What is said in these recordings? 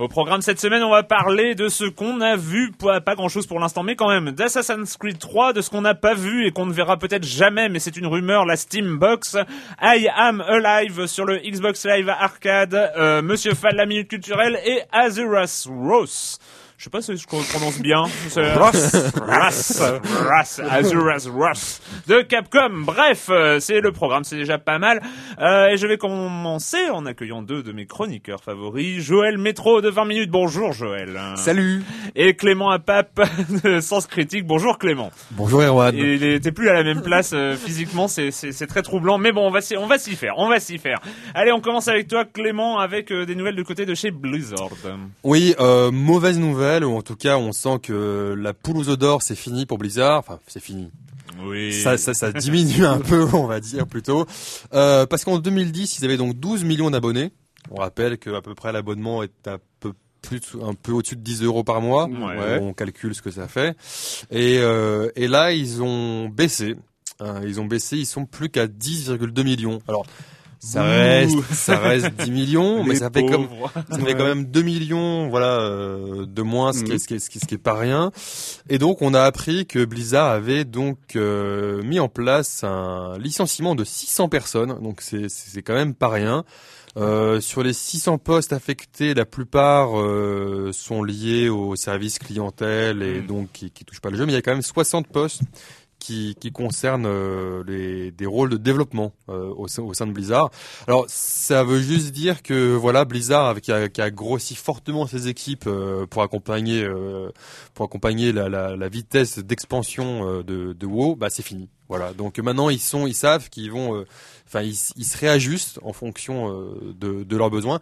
Au programme cette semaine, on va parler de ce qu'on a vu, pas, grand chose pour l'instant, mais quand même, d'Assassin's Creed 3, de ce qu'on n'a pas vu et qu'on ne verra peut-être jamais, mais c'est une rumeur, la Steam Box, I Am Alive sur le Xbox Live Arcade, euh, Monsieur Fall, la minute culturelle et Azuras Rose. Je sais pas si je prononce bien. Ross, Ross, Ross, Azuras Ross de Capcom. Bref, euh, c'est le programme, c'est déjà pas mal. Euh, et je vais commencer en accueillant deux de mes chroniqueurs favoris. Joël Métro de 20 minutes. Bonjour Joël. Salut. Et Clément Apap de Sens Critique. Bonjour Clément. Bonjour Erwan. Il était plus à la même place euh, physiquement, c'est très troublant. Mais bon, on va s'y on va s'y faire, on va s'y faire. Allez, on commence avec toi Clément avec des nouvelles de côté de chez Blizzard. Oui, mauvaise nouvelle ou en tout cas on sent que la poule aux d'or c'est fini pour Blizzard. Enfin, c'est fini. Oui. Ça, ça, ça diminue un peu, on va dire plutôt, euh, parce qu'en 2010 ils avaient donc 12 millions d'abonnés. On rappelle que à peu près l'abonnement est un peu plus un peu au-dessus de 10 euros par mois. On calcule ce que ça fait. Et, euh, et là ils ont baissé. Hein, ils ont baissé, ils sont plus qu'à 10,2 millions. Alors ça reste, ça reste 10 millions, mais ça fait comme, ça fait quand même 2 millions, voilà, euh, de moins, ce qui, est, ce, qui est, ce, qui est, pas rien. Et donc, on a appris que Blizzard avait donc euh, mis en place un licenciement de 600 personnes, donc c'est, c'est quand même pas rien. Euh, sur les 600 postes affectés, la plupart euh, sont liés au service clientèle et mm. donc qui, qui touchent pas le jeu, mais il y a quand même 60 postes qui, qui concerne euh, les, des rôles de développement euh, au, sein, au, sein de Blizzard. Alors ça veut juste dire que voilà Blizzard qui a, qui a grossi fortement ses équipes euh, pour accompagner pour accompagner la, la, la vitesse d'expansion de, de WoW, bah c'est fini. Voilà. Donc maintenant ils sont ils savent qu'ils vont enfin ils, ils, se réajustent en fonction de, de leurs besoins,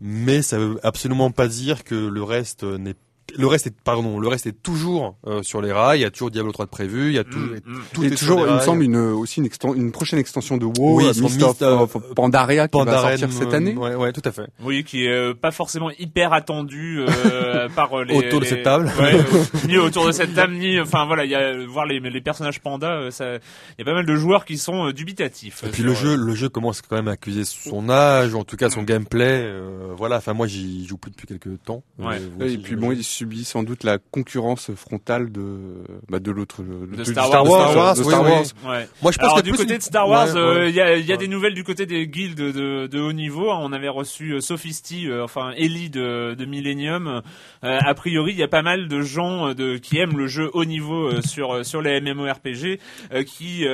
mais ça veut absolument pas dire que le reste n'est le reste est pardon, le reste est toujours euh, sur les rails. Il y a toujours Diablo 3 de prévu. Il y a tout, mm, mm. tout et est toujours, il me semble une aussi une, une prochaine extension de WoW, oui, Mist of, of, Pandaria qui va sortir cette année. Ouais, ouais, tout à fait. Oui, qui est euh, pas forcément hyper attendu euh, par les autour de cette table. Ouais, ni autour de cette table, ni enfin voilà, il y a voir les, les personnages panda. Ça, il y a pas mal de joueurs qui sont dubitatifs. Et puis le jeu, le jeu commence quand même à accuser son âge, ou en tout cas son mm. gameplay. voilà. Enfin moi, j'y joue plus depuis quelques temps. Ouais. et puis bon, subit sans doute la concurrence frontale de bah, de l'autre de, Star, Star, Wars, de Star Wars. Ouais. Moi je pense Alors, que du côté de Star Wars, euh, il y a, y a des nouvelles du côté des guildes de, de haut niveau. On avait reçu euh, Sophisty, euh, enfin Ellie de, de Millennium. a priori, il y a pas mal de gens de qui aiment le jeu haut niveau sur sur les MMORPG qui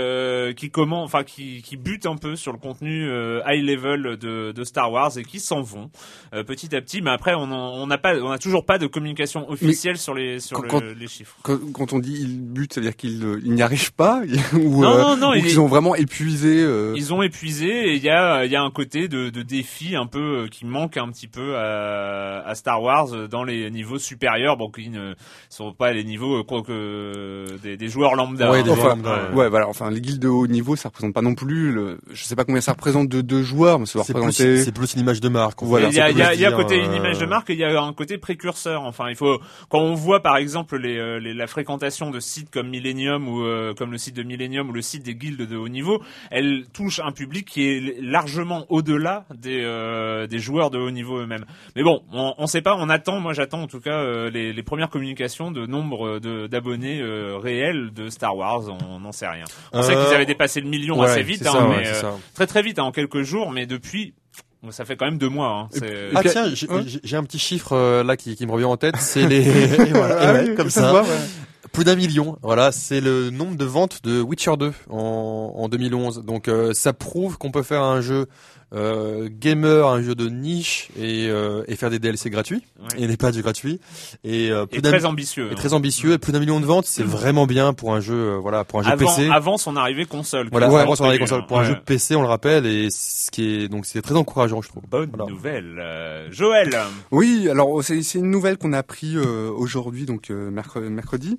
qui comment enfin qui qui butent un peu sur le contenu high level de, de Star Wars et qui s'en vont petit à petit. Mais après, on n'a pas on a toujours pas de communication communication officielle sur les sur quand, le, les chiffres. Quand, on dit il bute, ça veut dire qu'ils il n'y arrivent pas ou, non, non, non, ils ont vraiment épuisé. Ils ont épuisé et il y a il y a un côté de, de défi un peu qui manque un petit peu à, à Star Wars dans les niveaux supérieurs, bon qui ne sont pas les niveaux que des, des joueurs lambda. Ouais, hein. ouais, voilà. Enfin, les guildes de haut niveau, ça représente pas non plus. Le, je sais pas combien ça représente de, de joueurs, mais ça doit représenter. C'est plus une image de marque. Voilà. Il y a, il y a, il y a côté une image de marque, et il y a un côté précurseur. Enfin, il faut quand on voit par exemple les, euh, les la fréquentation de sites comme Millennium ou euh, comme le site de Millennium ou le site des guildes de haut niveau, elle touche un public qui est largement au-delà des euh, des joueurs de haut niveau eux-mêmes. Mais bon, on, on sait pas. On attend. Moi, j'attends en tout cas les, les premières communications de nombre d'abonnés réels de Star Wars. On n'en sait rien. On sait qu'ils avaient dépassé le million assez vite, hein, mais très très vite, hein, en quelques jours. Mais depuis, ça fait quand même deux mois. Hein. Ah tiens, j'ai un petit chiffre euh, là qui, qui, me revient en tête, c'est les voilà, ah comme ça. Plus d'un million, voilà, c'est le nombre de ventes de Witcher 2 en, en 2011. Donc euh, ça prouve qu'on peut faire un jeu euh, gamer, un jeu de niche et, euh, et faire des DLC gratuits et des patchs gratuits et, euh, plus très ambitieux, et très ambitieux et plus d'un million de ventes, c'est vraiment bien pour un jeu, euh, voilà, pour un jeu avant, PC. Avant son arrivée console. Voilà, avant son arrivée console, pour un jeu PC, on le rappelle, et ce qui est donc c'est très encourageant, je trouve. Bonne nouvelle, euh, Joël. Oui, alors c'est une nouvelle qu'on a appris aujourd'hui, donc mercredi.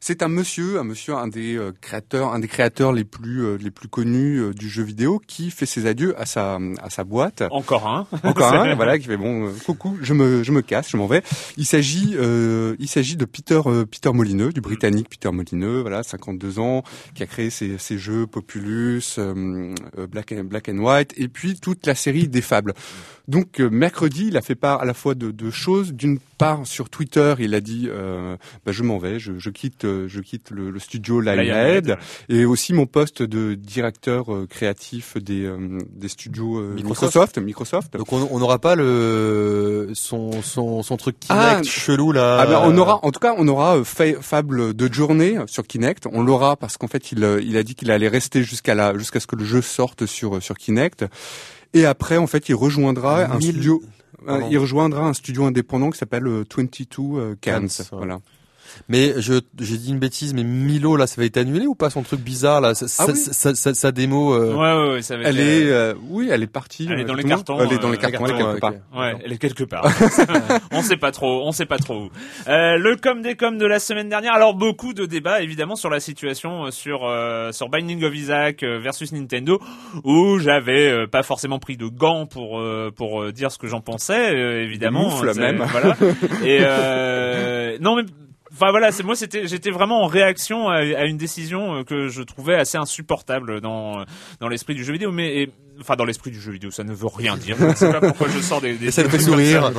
C'est un monsieur, un monsieur, un des euh, créateurs, un des créateurs les plus euh, les plus connus euh, du jeu vidéo, qui fait ses adieux à sa à sa boîte. Encore un. Encore un, voilà, qui fait bon, coucou, je me je me casse, je m'en vais. Il s'agit il s'agit de Peter Peter Molineux, du Britannique Peter Molineux, voilà, 52 ans, qui a créé ses, ses jeux Populus, Black and, Black and White, et puis toute la série des Fables. Donc mercredi, il a fait part à la fois de, de choses. D'une part, sur Twitter, il a dit bah, je m'en vais, je, je quitte je quitte le, le studio Lionhead et aussi mon poste de directeur euh, créatif des, euh, des studios euh, Microsoft. Microsoft. Donc on n'aura pas le son, son, son truc Kinect ah, chelou là. Ah ben on aura, en tout cas, on aura Fable de journée sur Kinect. On l'aura parce qu'en fait, il, il a dit qu'il allait rester jusqu'à la jusqu'à ce que le jeu sorte sur sur Kinect. Et après, en fait, il rejoindra un studio. Il rejoindra un studio indépendant qui s'appelle 22 Cans. Voilà. Mais je j'ai dit une bêtise, mais Milo là, ça va être annulé ou pas son truc bizarre là, sa, ah sa, démo. Euh... Ouais, ouais, ça va Elle est, euh, oui, elle est partie. Elle est dans les cartons. Elle est dans les cartons. Elle est quelque part. Ouais, elle est quelque part. on sait pas trop, on sait pas trop où. Euh, le com des com de la semaine dernière. Alors beaucoup de débats évidemment sur la situation euh, sur euh, sur Binding of Isaac versus Nintendo, où j'avais pas forcément pris de gants pour pour dire ce que j'en pensais. évidemment, même. Voilà. Et non mais Enfin voilà, c'est moi c'était j'étais vraiment en réaction à, une décision que je trouvais assez insupportable dans dans l'esprit du jeu vidéo mais enfin dans l'esprit du jeu vidéo, ça ne veut rien dire. Je ne sais pas pourquoi je sors des. des ça me fait sourire.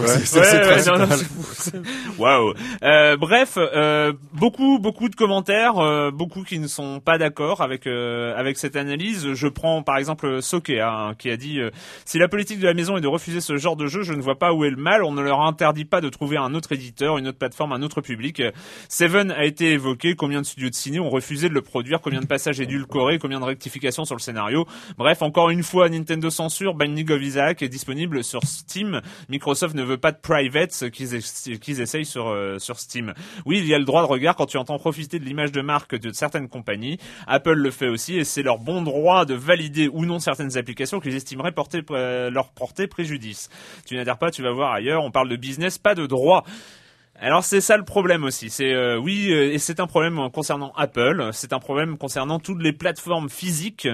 Waouh. Euh, bref, euh, beaucoup beaucoup de commentaires, euh, beaucoup qui ne sont pas d'accord avec euh, avec cette analyse. Je prends par exemple Sokea hein, qui a dit si la politique de la maison est de refuser ce genre de jeu, je ne vois pas où est le mal. On ne leur interdit pas de trouver un autre éditeur, une autre plateforme, un autre public. Seven a été évoqué. Combien de studios de ciné ont refusé de le produire? Combien de passages édulcorés? Combien de rectifications sur le scénario Bref, encore une fois Nintendo censure, Binding of Isaac est disponible sur Steam. Microsoft ne veut pas de private qu'ils essayent sur, euh, sur Steam. Oui, il y a le droit de regard quand tu entends profiter de l'image de marque de certaines compagnies. Apple le fait aussi et c'est leur bon droit de valider ou non certaines applications qu'ils estimeraient porter, euh, leur porter préjudice. Tu n'adhères pas, tu vas voir ailleurs. On parle de business, pas de droit. Alors c'est ça le problème aussi. C'est euh, oui euh, et c'est un problème concernant Apple. C'est un problème concernant toutes les plateformes physiques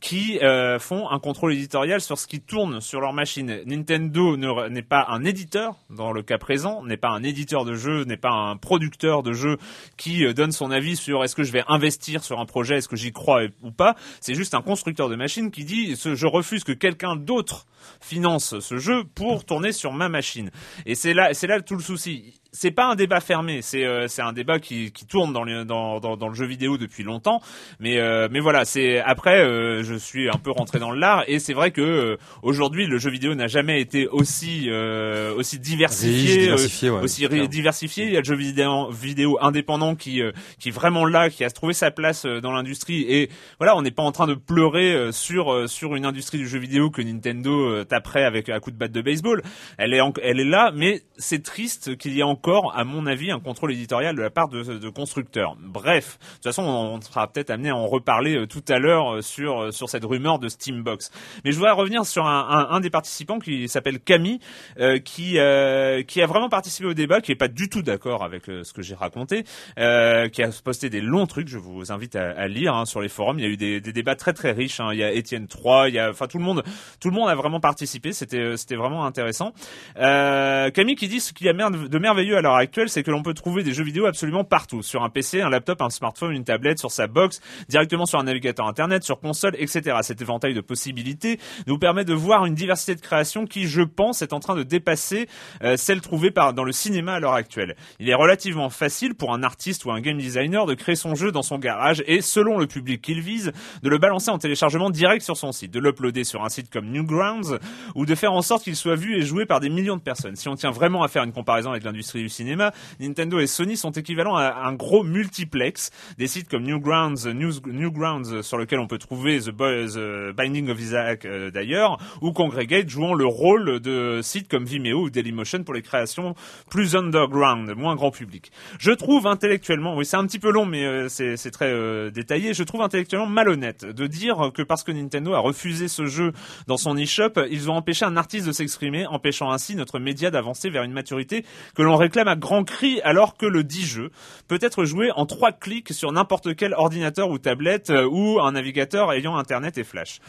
qui euh, font un contrôle éditorial sur ce qui tourne sur leur machine. Nintendo n'est pas un éditeur dans le cas présent, n'est pas un éditeur de jeux, n'est pas un producteur de jeux qui donne son avis sur est-ce que je vais investir sur un projet, est-ce que j'y crois ou pas. C'est juste un constructeur de machine qui dit je refuse que quelqu'un d'autre finance ce jeu pour tourner sur ma machine. Et c'est là c'est là tout le souci c'est pas un débat fermé, c'est euh, c'est un débat qui, qui tourne dans le dans, dans, dans, le jeu vidéo depuis longtemps, mais euh, mais voilà, c'est après euh, je suis un peu rentré dans l'art et c'est vrai que aujourd'hui le jeu vidéo n'a jamais été aussi aussi diversifié, aussi diversifié, il y a le jeu vidéo vidéo indépendant qui qui est vraiment là, qui a trouvé sa place dans l'industrie. Et voilà, on n'est pas en train de pleurer sur sur une industrie du jeu vidéo que Nintendo taperait avec un coup de batte de baseball. Elle est elle est là, mais c'est triste qu'il y ait encore encore, à mon avis, un contrôle éditorial de la part de, de constructeurs. Bref, de toute façon, on sera peut-être amené à en reparler euh, tout à l'heure euh, sur euh, sur cette rumeur de Steambox. Mais je voudrais revenir sur un, un, des participants qui s'appelle Camille, qui qui a vraiment participé au débat, qui est pas du tout d'accord avec ce que j'ai raconté, qui a posté des longs trucs. Je vous invite à, à lire hein, sur les forums. Il y a eu des, des débats très très riches. Hein. Il y a Étienne 3, il y a enfin tout le monde tout le monde a vraiment participé. C'était c'était vraiment intéressant. Camille qui dit ce qu'il y a de merveilleux à l'heure actuelle, c'est que l'on peut trouver des jeux vidéo absolument partout, sur un PC, un laptop, un smartphone, une tablette, sur sa box, directement sur un navigateur internet, sur console, etc. Cet éventail de possibilités nous permet de voir une diversité de créations qui, je pense, est en train de dépasser euh, celle trouvée dans le cinéma à l'heure actuelle. Il est relativement facile pour un artiste ou un game designer de créer son jeu dans son garage et, selon le public qu'il vise, de le balancer en téléchargement direct sur son site, de l'uploader sur un site comme Newgrounds ou de faire en sorte qu'il soit vu et joué par des millions de personnes. Si on tient vraiment à faire une comparaison avec l'industrie du cinéma, Nintendo et Sony sont équivalents à un gros multiplex. Des sites comme Newgrounds, Newgrounds sur lequel on peut trouver The, The Binding of Isaac euh, d'ailleurs, ou Congregate jouant le rôle de sites comme Vimeo ou Dailymotion pour les créations plus underground, moins grand public. Je trouve intellectuellement, oui c'est un petit peu long mais euh, c'est très euh, détaillé, je trouve intellectuellement malhonnête de dire que parce que Nintendo a refusé ce jeu dans son eShop, ils ont empêché un artiste de s'exprimer, empêchant ainsi notre média d'avancer vers une maturité que l'on réclame à grands cris alors que le dit jeu peut être joué en trois clics sur n'importe quel ordinateur ou tablette euh, ou un navigateur ayant Internet et Flash.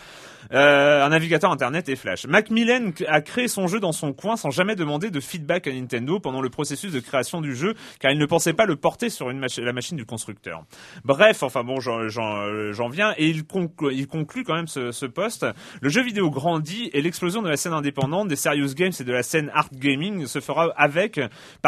Euh, un navigateur internet et Flash. Macmillan a créé son jeu dans son coin sans jamais demander de feedback à Nintendo pendant le processus de création du jeu, car il ne pensait pas le porter sur une la machine du constructeur. Bref, enfin bon, j'en viens et il conclut quand même ce, ce poste. Le jeu vidéo grandit et l'explosion de la scène indépendante, des serious games et de la scène art gaming se fera avec,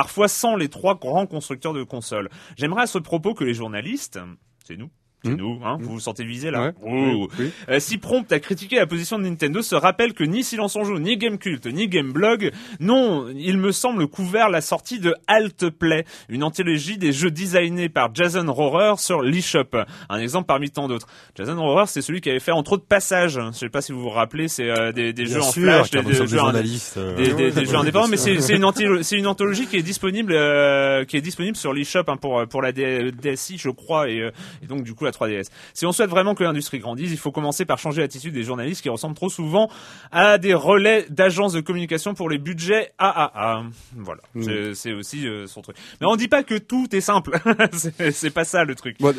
parfois sans les trois grands constructeurs de consoles. J'aimerais à ce propos que les journalistes, c'est nous, c'est hmm. nous, hein, vous vous sentez visé là euh, Si prompt à critiquer la position de Nintendo se rappelle que ni Silence en Joue, ni Gamecult, ni Gameblog, non, il me semble couvert la sortie de Alt Play, une anthologie des jeux designés par Jason Rohrer sur l'eShop. Un exemple parmi tant d'autres. Jason Rohrer, c'est celui qui avait fait entre autres Passages. Je sais pas si vous vous rappelez, c'est euh, des, des jeux en flash, des, des, jeux, journalistes, euh, des, des, jeux indépendants, mais c'est une, une anthologie qui est disponible, qui est disponible sur l'eShop hein, pour pour la DSI, je crois, et, et donc du coup 3DS. Si on souhaite vraiment que l'industrie grandisse, il faut commencer par changer l'attitude des journalistes qui ressemblent trop souvent à des relais d'agences de communication pour les budgets AAA. Voilà, mm. c'est aussi euh, son truc. Mais on dit pas que tout est simple. c'est pas ça le truc. Bon,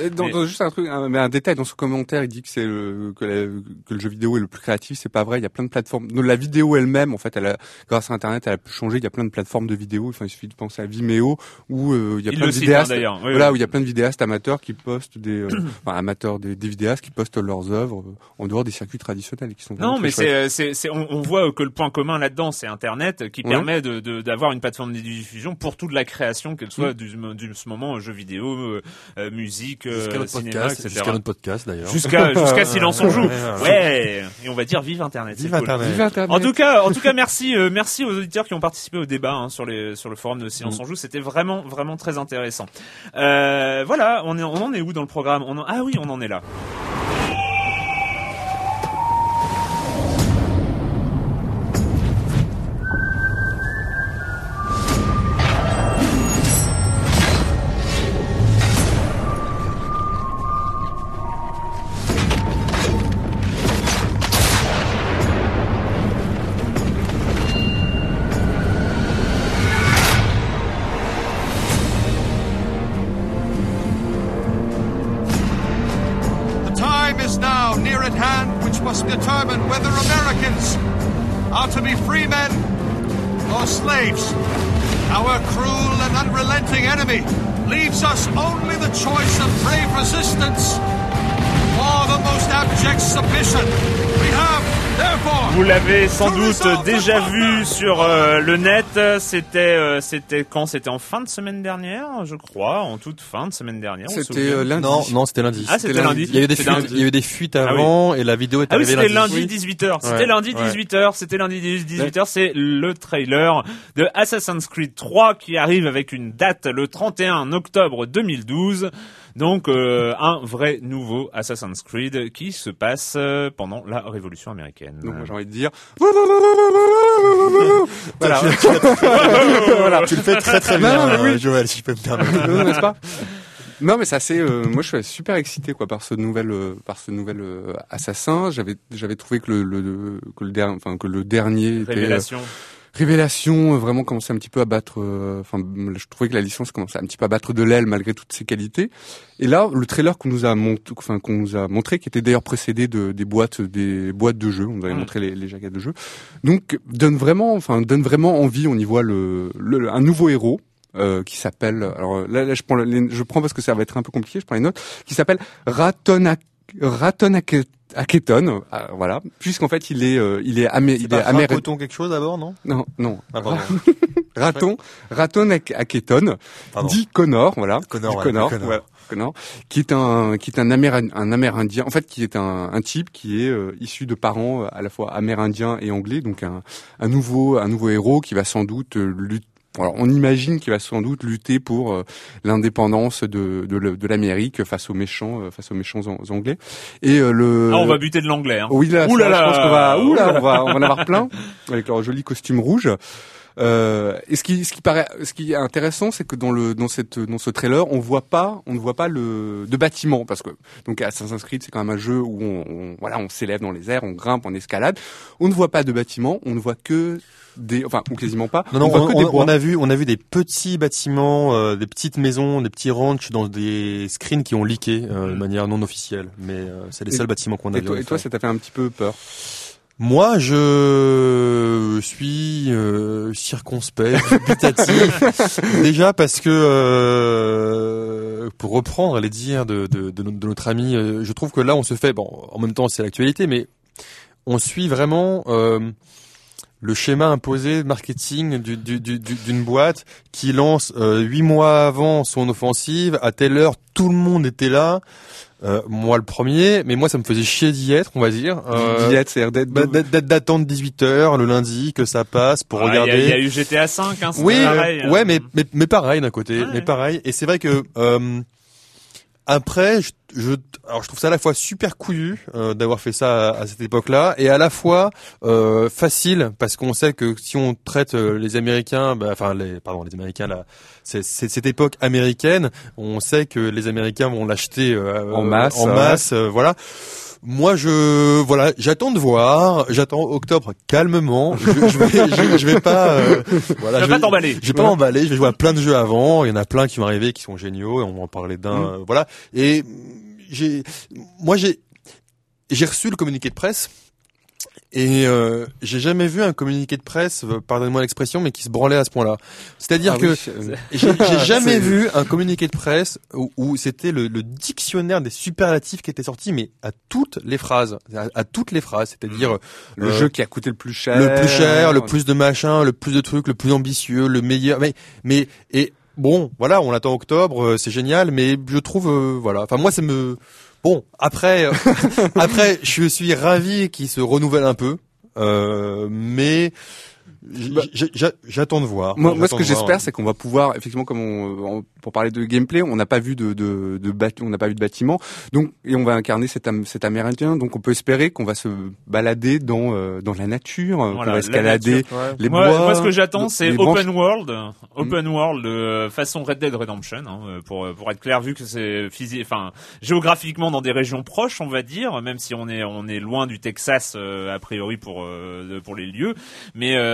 juste un truc, un, mais un détail dans ce commentaire, il dit que c'est le, que, que, le jeu vidéo est le plus créatif. C'est pas vrai. Il y a plein de plateformes. La vidéo elle-même, en fait, elle a, grâce à Internet, elle a pu changer. Il y a plein de plateformes de vidéo. Enfin, il suffit de penser à Vimeo où euh, il y a plein de hein, vidéastes. voilà, où il y a plein de vidéastes amateurs qui postent des, euh, amateurs des, des, vidéastes qui postent leurs œuvres euh, en dehors des circuits traditionnels qui sont non mais c'est c'est on, on, voit que le point commun là-dedans c'est internet qui permet de d'avoir une plateforme de diffusion pour toute la création qu'elle soit du, du ce moment jeux vidéo euh, euh musique euh, cinéma etc jusqu'à notre podcast d'ailleurs. Jusqu'à jusqu'à silence on joue. Ouais et on va dire vive internet vive, internet. vive internet. En tout cas en tout cas merci merci aux auditeurs qui ont participé au débat hein, sur les sur le forum de silence mm. on joue. C'était vraiment vraiment très intéressant. Voilà on est on en est où dans le programme? On ah oui on en est là. Doute déjà vu sur euh, le net. C'était euh, c'était quand? C'était en fin de semaine dernière, je crois, en toute fin de semaine dernière. C'était euh, lundi. Non, non, c'était lundi. Ah, c'était lundi. Il y avait des fuites, il y avait des fuites ah avant et la vidéo est ah oui, c'était lundi 18h. C'était lundi 18h. C'était lundi 18h. C'est le trailer de Assassin's Creed 3 qui arrive avec une date le 31 octobre 2012. Donc un vrai nouveau Assassin's Creed qui se passe pendant la Révolution américaine. Donc j'ai envie de dire. voilà. Tu le fais très très bien, Joël, si je peux me permettre. N'est-ce pas? Non, mais c'est assez. Euh, moi, je suis super excité quoi par ce nouvel, euh, par ce nouvel euh, assassin. J'avais, j'avais trouvé que le, le que le dernier, enfin que le dernier Révélation. Révélation vraiment commençait un petit peu à battre. Enfin, je trouvais que la licence commençait un petit peu à battre de l'aile malgré toutes ses qualités. Et là, le trailer qu'on nous a montré, enfin qu'on nous a montré, qui était d'ailleurs précédé de des boîtes, des boîtes de jeux. On nous avait montré les, les jaquettes de jeux. Donc donne vraiment, enfin donne vraiment envie. On y voit le, le un nouveau héros euh, qui s'appelle alors là, là je prends je prends parce que ça va être un peu compliqué je prends les notes qui s'appelle Raton Raton Aketon, euh, voilà, puisqu'en fait il est euh, il est, amé il est, américain. quelque chose d'abord, non? Non, non. Ah, raton, Raton Aketon, dit Connor, voilà, Connor, ouais, Connor, Connor. Connor, qui est un qui est un, un Amérindien, en fait qui est un, un type qui est euh, issu de parents à la fois amérindiens et anglais, donc un, un nouveau un nouveau héros qui va sans doute lutter alors, on imagine qu'il va sans doute lutter pour euh, l'indépendance de, de, l'Amérique face aux méchants, euh, face aux méchants anglais. Et euh, le. Ah, on va buter de l'anglais. Hein. Oui, là, je pense qu'on va, on va, on va en avoir plein avec leur joli costume rouge. Euh, et ce qui, ce qui paraît, ce qui est intéressant, c'est que dans le, dans cette, dans ce trailer, on voit pas, on ne voit pas le de bâtiment parce que donc Assassin's Creed, c'est quand même un jeu où on, on, voilà, on s'élève dans les airs, on grimpe, on escalade. On ne voit pas de bâtiment, on ne voit que des, enfin ou quasiment pas. Non, non, on, a vu, on a vu des petits bâtiments, euh, des petites maisons, des petits ranchs dans des screens qui ont leaké euh, de manière non officielle. Mais euh, c'est les seuls bâtiments qu'on a vu. et toi, ça t'a fait un petit peu peur? Moi, je suis euh, circonspect, dubitatif. déjà parce que, euh, pour reprendre les dires de, de, de, notre ami, je trouve que là, on se fait, bon, en même temps, c'est l'actualité, mais on suit vraiment euh, le schéma imposé de marketing d'une boîte qui lance huit mois avant son offensive, à telle heure, tout le monde était là. Euh, moi le premier, mais moi ça me faisait chier d'y être, on va dire. Euh, d'y être, c'est d'être bah, d'attendre 18 h le lundi que ça passe pour regarder. Il y, a eu GTA 5, hein, oui, pareil. Ouais, mais, mais mais pareil d'un côté, mais pareil. Et c'est vrai que euh, après, je, je, alors je trouve ça à la fois super couillu euh, d'avoir fait ça à, cette époque-là, et à la fois euh, facile parce qu'on sait que si on traite euh, les Américains, bah, enfin les, pardon, les Américains là, c'est cette époque américaine, on sait que les Américains vont l'acheter en masse, en masse, voilà. Moi, je voilà, j'attends de voir. J'attends octobre calmement. Je, je vais, je, vais pas, euh, voilà, je vais pas t'emballer. Je vais pas m'emballer. Je vais jouer à plein de jeux avant. Il y en a plein qui vont arriver, qui sont géniaux. Et on va en parler d'un. Mm. Euh, voilà. Et j'ai, moi, j'ai, j'ai reçu le communiqué de presse et euh, j'ai jamais vu un communiqué de presse, euh, pardonnez-moi l'expression, mais qui se branlait à ce point-là. C'est-à-dire ah que j'ai jamais vu un communiqué de presse où, c'était le, dictionnaire des superlatifs qui était sorti, mais à toutes les phrases, à, toutes les phrases. C'est-à-dire le euh, jeu qui a coûté le plus cher, le plus cher, le plus de machin, le plus de trucs, le plus ambitieux, le meilleur. Mais mais et bon, voilà, on attend octobre, euh, c'est génial, mais je trouve, voilà. Enfin moi, ça me Bon, après, euh, après, je suis ravi qu'il se renouvelle un peu, euh, mais j'attends de voir. Moi, moi ce que j'espère, c'est qu'on va pouvoir, effectivement, comme on, pour parler de gameplay, on n'a pas vu de, de, de on n'a pas vu de bâtiment, donc et on va incarner cet, cet Amérindien, donc on peut espérer qu'on va se balader dans euh, dans la nature, qu'on va escalader les bois. Moi, ce que j'attends, c'est open world, open world euh, façon Red Dead Redemption, hein, euh, pour pour être clair, vu que c'est physique, enfin géographiquement dans des régions proches, on va dire, même si on est on est loin du Texas a priori pour pour les lieux, mais euh,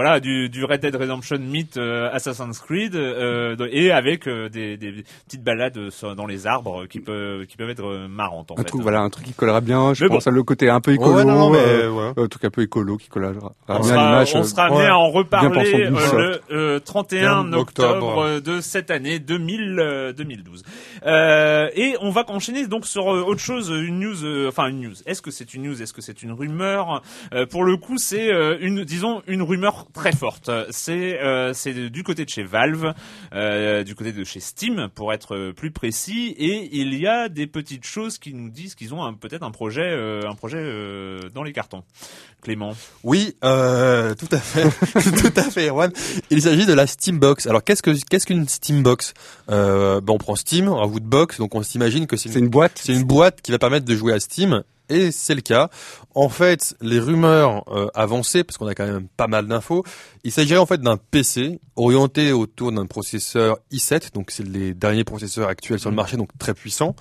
voilà du, du Red Dead Redemption mythe euh, Assassin's Creed euh, et avec des, des, petites balades dans les arbres qui peuvent qui peuvent être marrantes en un fait. Truc, voilà un truc qui collera bien je pense à le côté un peu écolo non, un truc un peu écolo qui collera on bien sera, on sera amené à en reparler le 31 octobre. de cette année 2000 2012 et on va enchaîner donc sur autre chose une news enfin une news. Est-ce que c'est une news? Est-ce que c'est une rumeur? Pour le coup c'est euh, une, disons, une rumeur très forte. C'est euh, c'est du côté de chez Valve, euh, du côté de chez Steam, pour être plus précis. Et il y a des petites choses qui nous disent qu'ils ont peut-être un projet, un projet dans les cartons. Clément. Oui, euh, tout à fait, tout à fait, Erwan. Il s'agit de la Steambox. Alors qu'est-ce que qu'est-ce qu'une Steambox euh, ben, on prend Steam, un box, donc on s'imagine que c'est une boîte. C'est une boîte qui va permettre de jouer à Steam et c'est le cas. En fait, les rumeurs euh, avancées, parce qu'on a quand même pas mal d'infos, il s'agirait en fait d'un PC orienté autour d'un processeur i7, donc c'est les derniers processeurs actuels sur le marché, donc très puissant,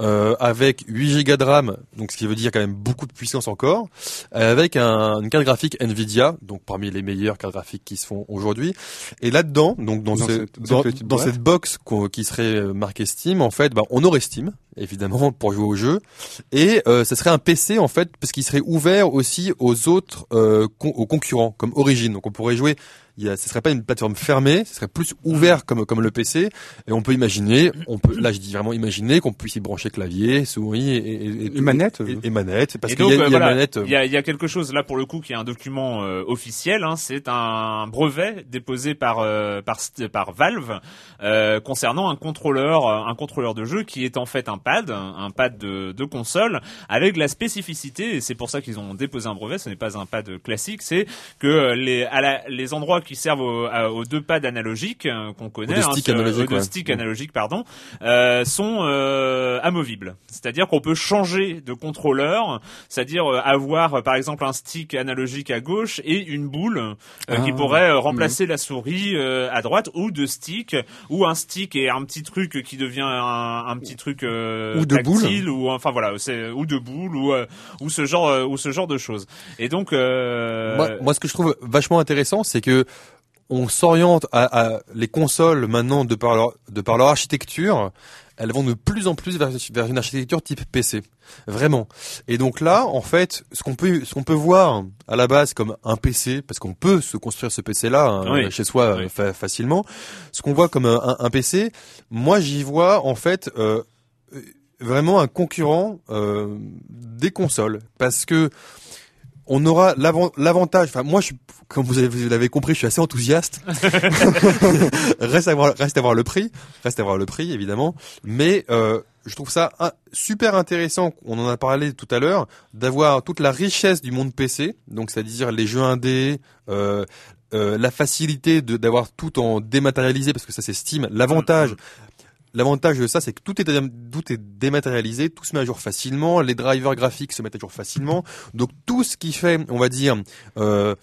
euh, avec 8 Go de RAM, donc ce qui veut dire quand même beaucoup de puissance encore, avec un, une carte graphique Nvidia, donc parmi les meilleures cartes graphiques qui se font aujourd'hui. Et là-dedans, donc dans, cette, dans, cette box qui serait marquée Steam, en fait, bah, on aurait Steam, évidemment pour jouer au jeu et euh, ce serait un PC en fait parce qu'il serait ouvert aussi aux autres euh, aux concurrents comme Origin donc on pourrait jouer il y a, ce serait pas une plateforme fermée, ce serait plus ouvert comme comme le PC. Et on peut imaginer, on peut, là je dis vraiment imaginer qu'on puisse y brancher clavier, souris et, et, et manette, et, manette, parce qu'il y, a, y a manette. Il y a, y a quelque chose là pour le coup qui est un document euh, officiel. Hein, c'est un brevet déposé par euh, par par Valve euh, concernant un contrôleur, un contrôleur de jeu qui est en fait un pad, un pad de, de console avec la spécificité. Et c'est pour ça qu'ils ont déposé un brevet. Ce n'est pas un pad classique, c'est que les à la, les endroits qui servent aux, deux pads analogiques euh, qu'on connaît, hein, sticks analogiques, pardon, euh, sont euh, amovibles. C'est-à-dire qu'on peut changer de contrôleur, c'est-à-dire avoir par exemple un stick analogique à gauche et une boule qui ah. pourrait remplacer la souris à droite, ou deux sticks, ou un stick et un petit truc qui devient un, petit truc ou de tactile, ou enfin voilà, c'est ou de boule, ou ou ce genre ou ce genre de choses. Et donc moi, moi, ce que je trouve vachement intéressant, c'est que on s'oriente à, les consoles maintenant de par leur de par leur architecture, elles vont de plus en plus vers, une architecture type PC, vraiment. Et donc là, en fait, ce qu'on peut ce qu'on peut voir à la base comme un PC, parce qu'on peut se construire ce PC là hein, chez soi facilement, ce qu'on voit comme un, PC, moi j'y vois en fait euh, vraiment un concurrent euh, des consoles, parce que on aura l'avantage. Enfin, moi, je suis, comme vous l'avez compris, je suis assez enthousiaste. reste à voir, reste à voir le prix, reste à voir le prix, évidemment. Mais euh, je trouve ça super intéressant. On en a parlé tout à l'heure, d'avoir toute la richesse du monde PC, donc c'est-à-dire les jeux indés. Euh, euh, la facilité d'avoir tout en dématérialisé parce que ça c'est Steam. L'avantage, L'avantage de ça, c'est que tout est, dématérialisé, tout se met à jour facilement, les drivers graphiques se mettent à jour facilement. Donc tout ce qui fait, on va dire, euh,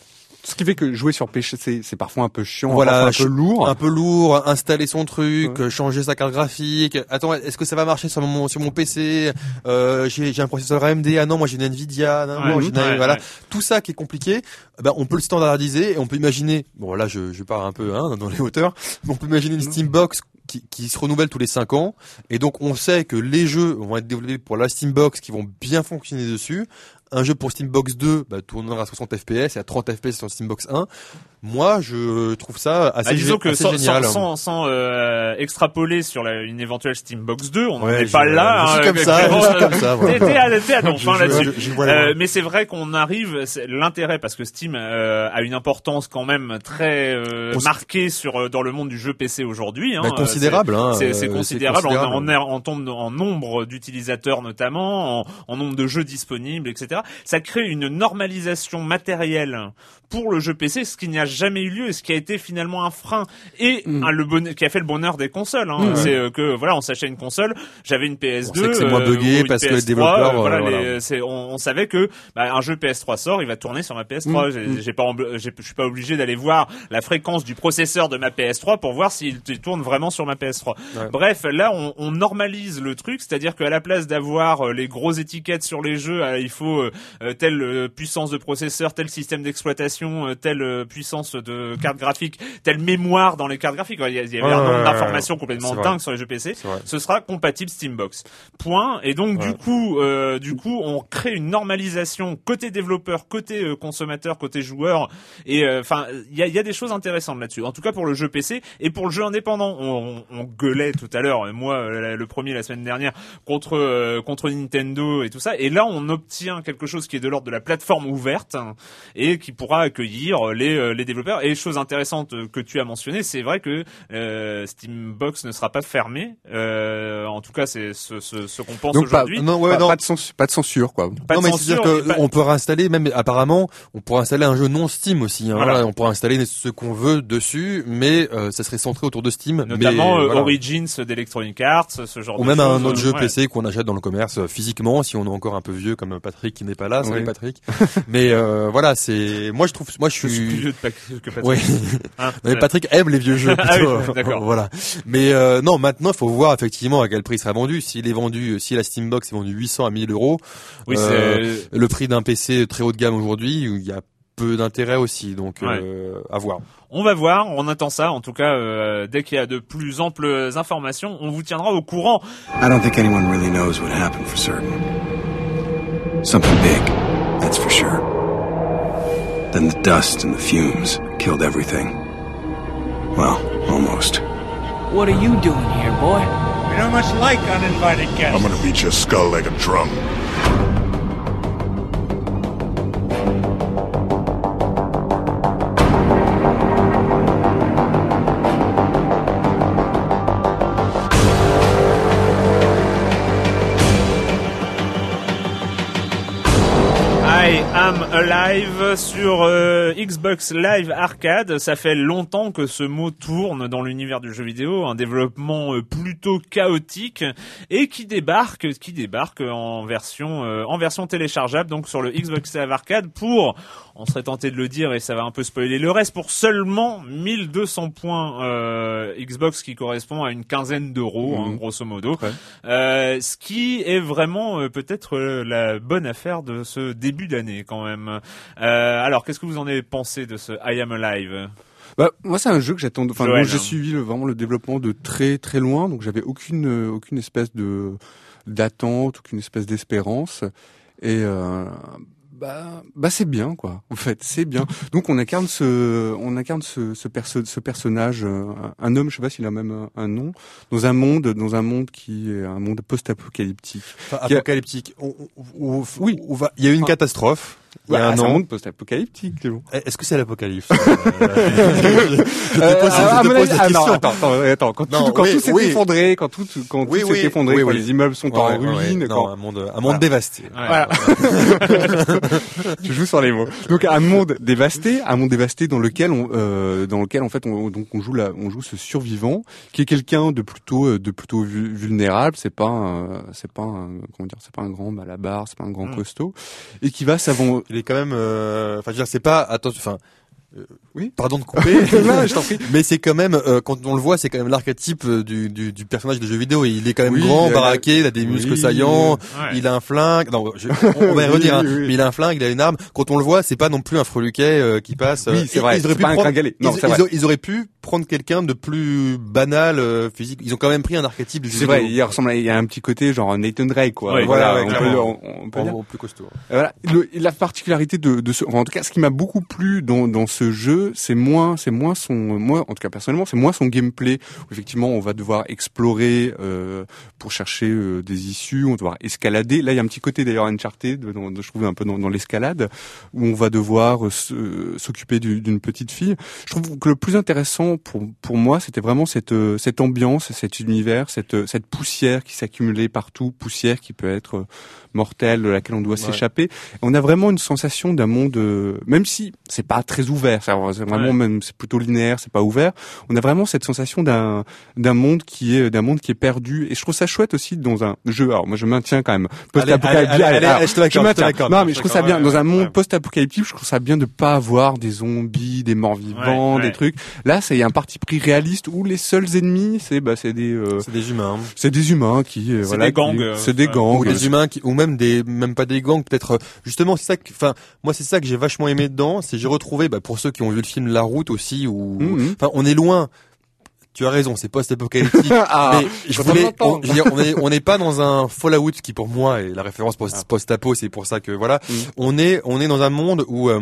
ce qui fait que jouer sur PC, c'est parfois un peu chiant, voilà, un peu lourd. Un peu lourd, installer son truc, changer sa carte graphique. Attends, est-ce que ça va marcher sur mon sur mon PC euh, J'ai un processeur AMD. Ah non, moi j'ai une Nvidia. Non, voilà, tout ça qui est compliqué. Ben on peut le standardiser et on peut imaginer. Bon là, je, je pars un peu hein, dans les hauteurs. on peut imaginer une Steambox qui, qui, se renouvelle tous les 5 ans. Et donc on sait que les jeux vont être développés pour la Steambox qui vont bien fonctionner dessus un jeu pour Steambox 2 bah, tournera à 60 FPS et à 30 FPS sur Steambox 1. Moi, je trouve ça assez, bah, disons que sans, génial. Sans, sans, euh, extrapoler sur la, une éventuelle Steambox 2, on n'est pas là. Hein, comme ça, comme ça. T'es à, à ton fin là-dessus. Euh, mais c'est vrai qu'on arrive, l'intérêt parce que Steam euh, a une importance quand même très euh, marquée sur euh, dans le monde du jeu PC aujourd'hui. Hein, bah, considérable. C'est hein, considérable. On, on, on, tombe en nombre d'utilisateurs notamment, en, en nombre de jeux disponibles, etc ça crée une normalisation matérielle pour le jeu PC, ce qui n'y a jamais eu lieu et ce qui a été finalement un frein et mm. le bonheur, qui a fait le bonheur des consoles. Hein. Mm. C'est euh, que voilà, on s'achetait une console, j'avais une PS2, c'est moins buggé parce que les développeurs, voilà, on, savait que bah, un jeu PS3 sort, il va tourner sur ma PS3. Mm. J'ai pas, je suis pas obligé d'aller voir la fréquence du processeur de ma PS3 pour voir s'il tourne vraiment sur ma PS3. Bref, là, on, on, normalise le truc, c'est-à-dire qu'à la place d'avoir euh, les grosses étiquettes sur les jeux, euh, il faut telle puissance de processeur, tel système d'exploitation, telle puissance de carte graphique, telle mémoire dans les cartes graphiques. Il y, avait un nombre d'informations complètement dingue sur les jeux PC. Ce sera compatible Steambox. Point. Et donc du coup, euh, du coup, on crée une normalisation côté développeur, côté euh, consommateur, côté joueur. Et euh, enfin, il y a, y a, des choses intéressantes là-dessus. En tout cas pour le jeu PC et pour le jeu indépendant. On, on gueulait tout à l'heure, moi le premier la semaine dernière contre contre Nintendo et tout ça. Et là, on obtient quelque chose qui est de l'ordre de la plateforme ouverte et qui pourra accueillir les les développeurs. Et chose intéressante que tu as mentionné, c'est vrai que Steambox ne sera pas fermé. en tout cas, c'est ce, ce, ce qu'on pense aujourd'hui. Non, ouais, pas, non. Pas, de censure, pas de censure, quoi. Pas non, mais c'est-à-dire qu'on peut réinstaller, même apparemment, on pourrait installer un jeu non Steam aussi. Hein, voilà. on pourrait installer ce qu'on veut dessus, mais euh, ça serait centré autour de Steam. Notamment mais, euh, Origins d'Electronic Arts, ce genre Ou de même un autre jeu PC qu'on achète dans le commerce euh, physiquement, si on est encore un peu vieux comme Patrick qui n'est pas là. Salut Patrick. mais euh, voilà, c'est moi je trouve, moi je suis. Je suis plus vieux que Patrick. Oui. Hein, mais Patrick aime les vieux jeux. ah oui, d'accord. voilà. Mais euh, non, maintenant il faut voir effectivement à quel prix il sera vendu. S'il est vendu, si la Steambox est vendue 800 à 1000 euros, oui, euh, le prix d'un PC très haut de gamme aujourd'hui, il y a peu d'intérêt aussi, donc ouais. euh, à voir. On va voir, on attend ça. En tout cas, euh, dès qu'il y a de plus amples informations, on vous tiendra au courant. I don't think anyone really knows what happened for certain. Something big, that's for sure. Then the dust and the fumes killed everything. Well, almost. What are you doing here, boy? We don't much like uninvited guests. I'm gonna beat your skull like a drum. Am Alive sur euh, Xbox Live Arcade. Ça fait longtemps que ce mot tourne dans l'univers du jeu vidéo, un développement euh, plutôt chaotique et qui débarque, qui débarque en version euh, en version téléchargeable donc sur le Xbox Live Arcade pour on serait tenté de le dire et ça va un peu spoiler le reste pour seulement 1200 points euh, Xbox qui correspond à une quinzaine d'euros mmh. hein, grosso modo. Ouais. Euh, ce qui est vraiment euh, peut-être la bonne affaire de ce début d'année quand même. Euh, alors, qu'est-ce que vous en avez pensé de ce I Am Alive? Bah, moi, c'est un jeu que j'attends. Enfin, moi, j'ai suivi le, vraiment le développement de très très loin, donc j'avais aucune euh, aucune espèce de d'attente, aucune espèce d'espérance. Et euh, bah, bah c'est bien quoi. En fait, c'est bien. Donc on incarne ce, on incarne ce, ce, perso ce personnage, un homme, je sais pas s'il a même un, nom, dans un monde, dans un monde qui est un monde post-apocalyptique. Enfin, apocalyptique. On, on, on, oui. On va. Il y a eu une catastrophe. Il y a un, monde post-apocalyptique, Est-ce que c'est l'apocalypse Je te pose, euh, je te pose des ah. Non, attends, attends, attends. Quand non, tout, quand oui, tout s'est oui. effondré, quand tout, quand oui, tout oui, s'est effondré, oui, quand oui. les immeubles sont Ouais, en ouais, ruine, ouais. quand... Non, un monde, un monde dévasté. Voilà. tu joues sur les mots. Donc un monde dévasté, un monde dévasté dans lequel on, euh, dans lequel en fait on, donc on joue la, on joue ce survivant qui est quelqu'un de plutôt, euh, de plutôt vulnérable. C'est pas, un, c'est pas, un, comment dire, c'est pas un grand malabar, c'est pas un grand Mm. costaud, et qui va savon. Il est quand même, euh, enfin, je veux dire, c'est pas, attention, enfin. Euh, Oui. Pardon de couper, Non, je t'en prie. mais c'est quand même euh, quand on le voit, c'est quand même l'archétype euh, du, du, du personnage de jeu vidéo. Il est quand même Oui, grand, a- baraqué, il a des muscles Oui. saillants, Ouais. il a un flingue. Non, je- on, on va y Oui, revenir. hein. Mais il a un flingue, il a une arme. Quand on le voit, c'est pas non plus un freluquet euh, qui passe. euh, Oui, c'est ils- vrai, Ils auraient pu pas un prendre, gringalet. Non, ils, c'est ils vrai. auraient- ils auraient pu prendre quelqu'un de plus banal euh, physique. Ils ont quand même pris un archétype du jeu C'est vrai, vidéo. il ressemble, à, il y a un petit côté genre Nathan Drake, quoi. Ouais, voilà, ouais, on, peut, gros, plus costaud. Et Voilà. La particularité de, de ce, en tout cas, ce qui m'a beaucoup plu dans, dans ce jeu, c'est moins, c'est moins son, moi, en tout cas personnellement, c'est moins son gameplay. Où effectivement, on va devoir explorer euh, pour chercher euh, des issues, on va devoir escalader. Là, il y a un petit côté d'ailleurs Uncharted, dans, je trouve un peu dans, dans l'escalade, où on va devoir euh, s'occuper du- d'une petite fille. Je trouve que le plus intéressant pour pour moi, c'était vraiment cette cette ambiance, cet univers, cette cette poussière qui s'accumulait partout, poussière qui peut être mortelle, de laquelle on doit s'échapper. On a vraiment une sensation d'un monde, même si c'est pas très ouvert, c'est c'est vraiment Ouais. même c'est plutôt linéaire, c'est pas ouvert. On a vraiment cette sensation d'un d'un monde qui est d'un monde qui est perdu. Et je trouve ça chouette aussi dans un jeu. Alors moi je maintiens quand même post-apocalyptique. allez, allez, allez, Alors, allez, je maintiens. Non mais je trouve ça bien ouais, dans un monde ouais. post-apocalyptique. Je trouve ça bien de pas avoir des zombies, des morts vivants, Ouais, ouais. des trucs. Là c'est il y a un parti pris réaliste où les seuls ennemis c'est bah c'est des euh, C'est des humains. c'est des humains qui euh, C'est voilà des gangs, qui- euh, c'est des ouais. gangs ou des humains qui, ou même des même pas des gangs peut-être euh, justement c'est ça que enfin moi c'est ça que j'ai vachement aimé dedans c'est j'ai retrouvé bah, pour ceux qui ont vu le film La Route aussi, où, Mhm. enfin, on est loin. Tu as raison, c'est post-apocalyptique. Ah, mais je voulais, on, je veux dire, on est, on n'est pas dans un Fallout qui pour moi est la référence post- post-apo, c'est pour ça que voilà, Mhm. on est, on est dans un monde où euh,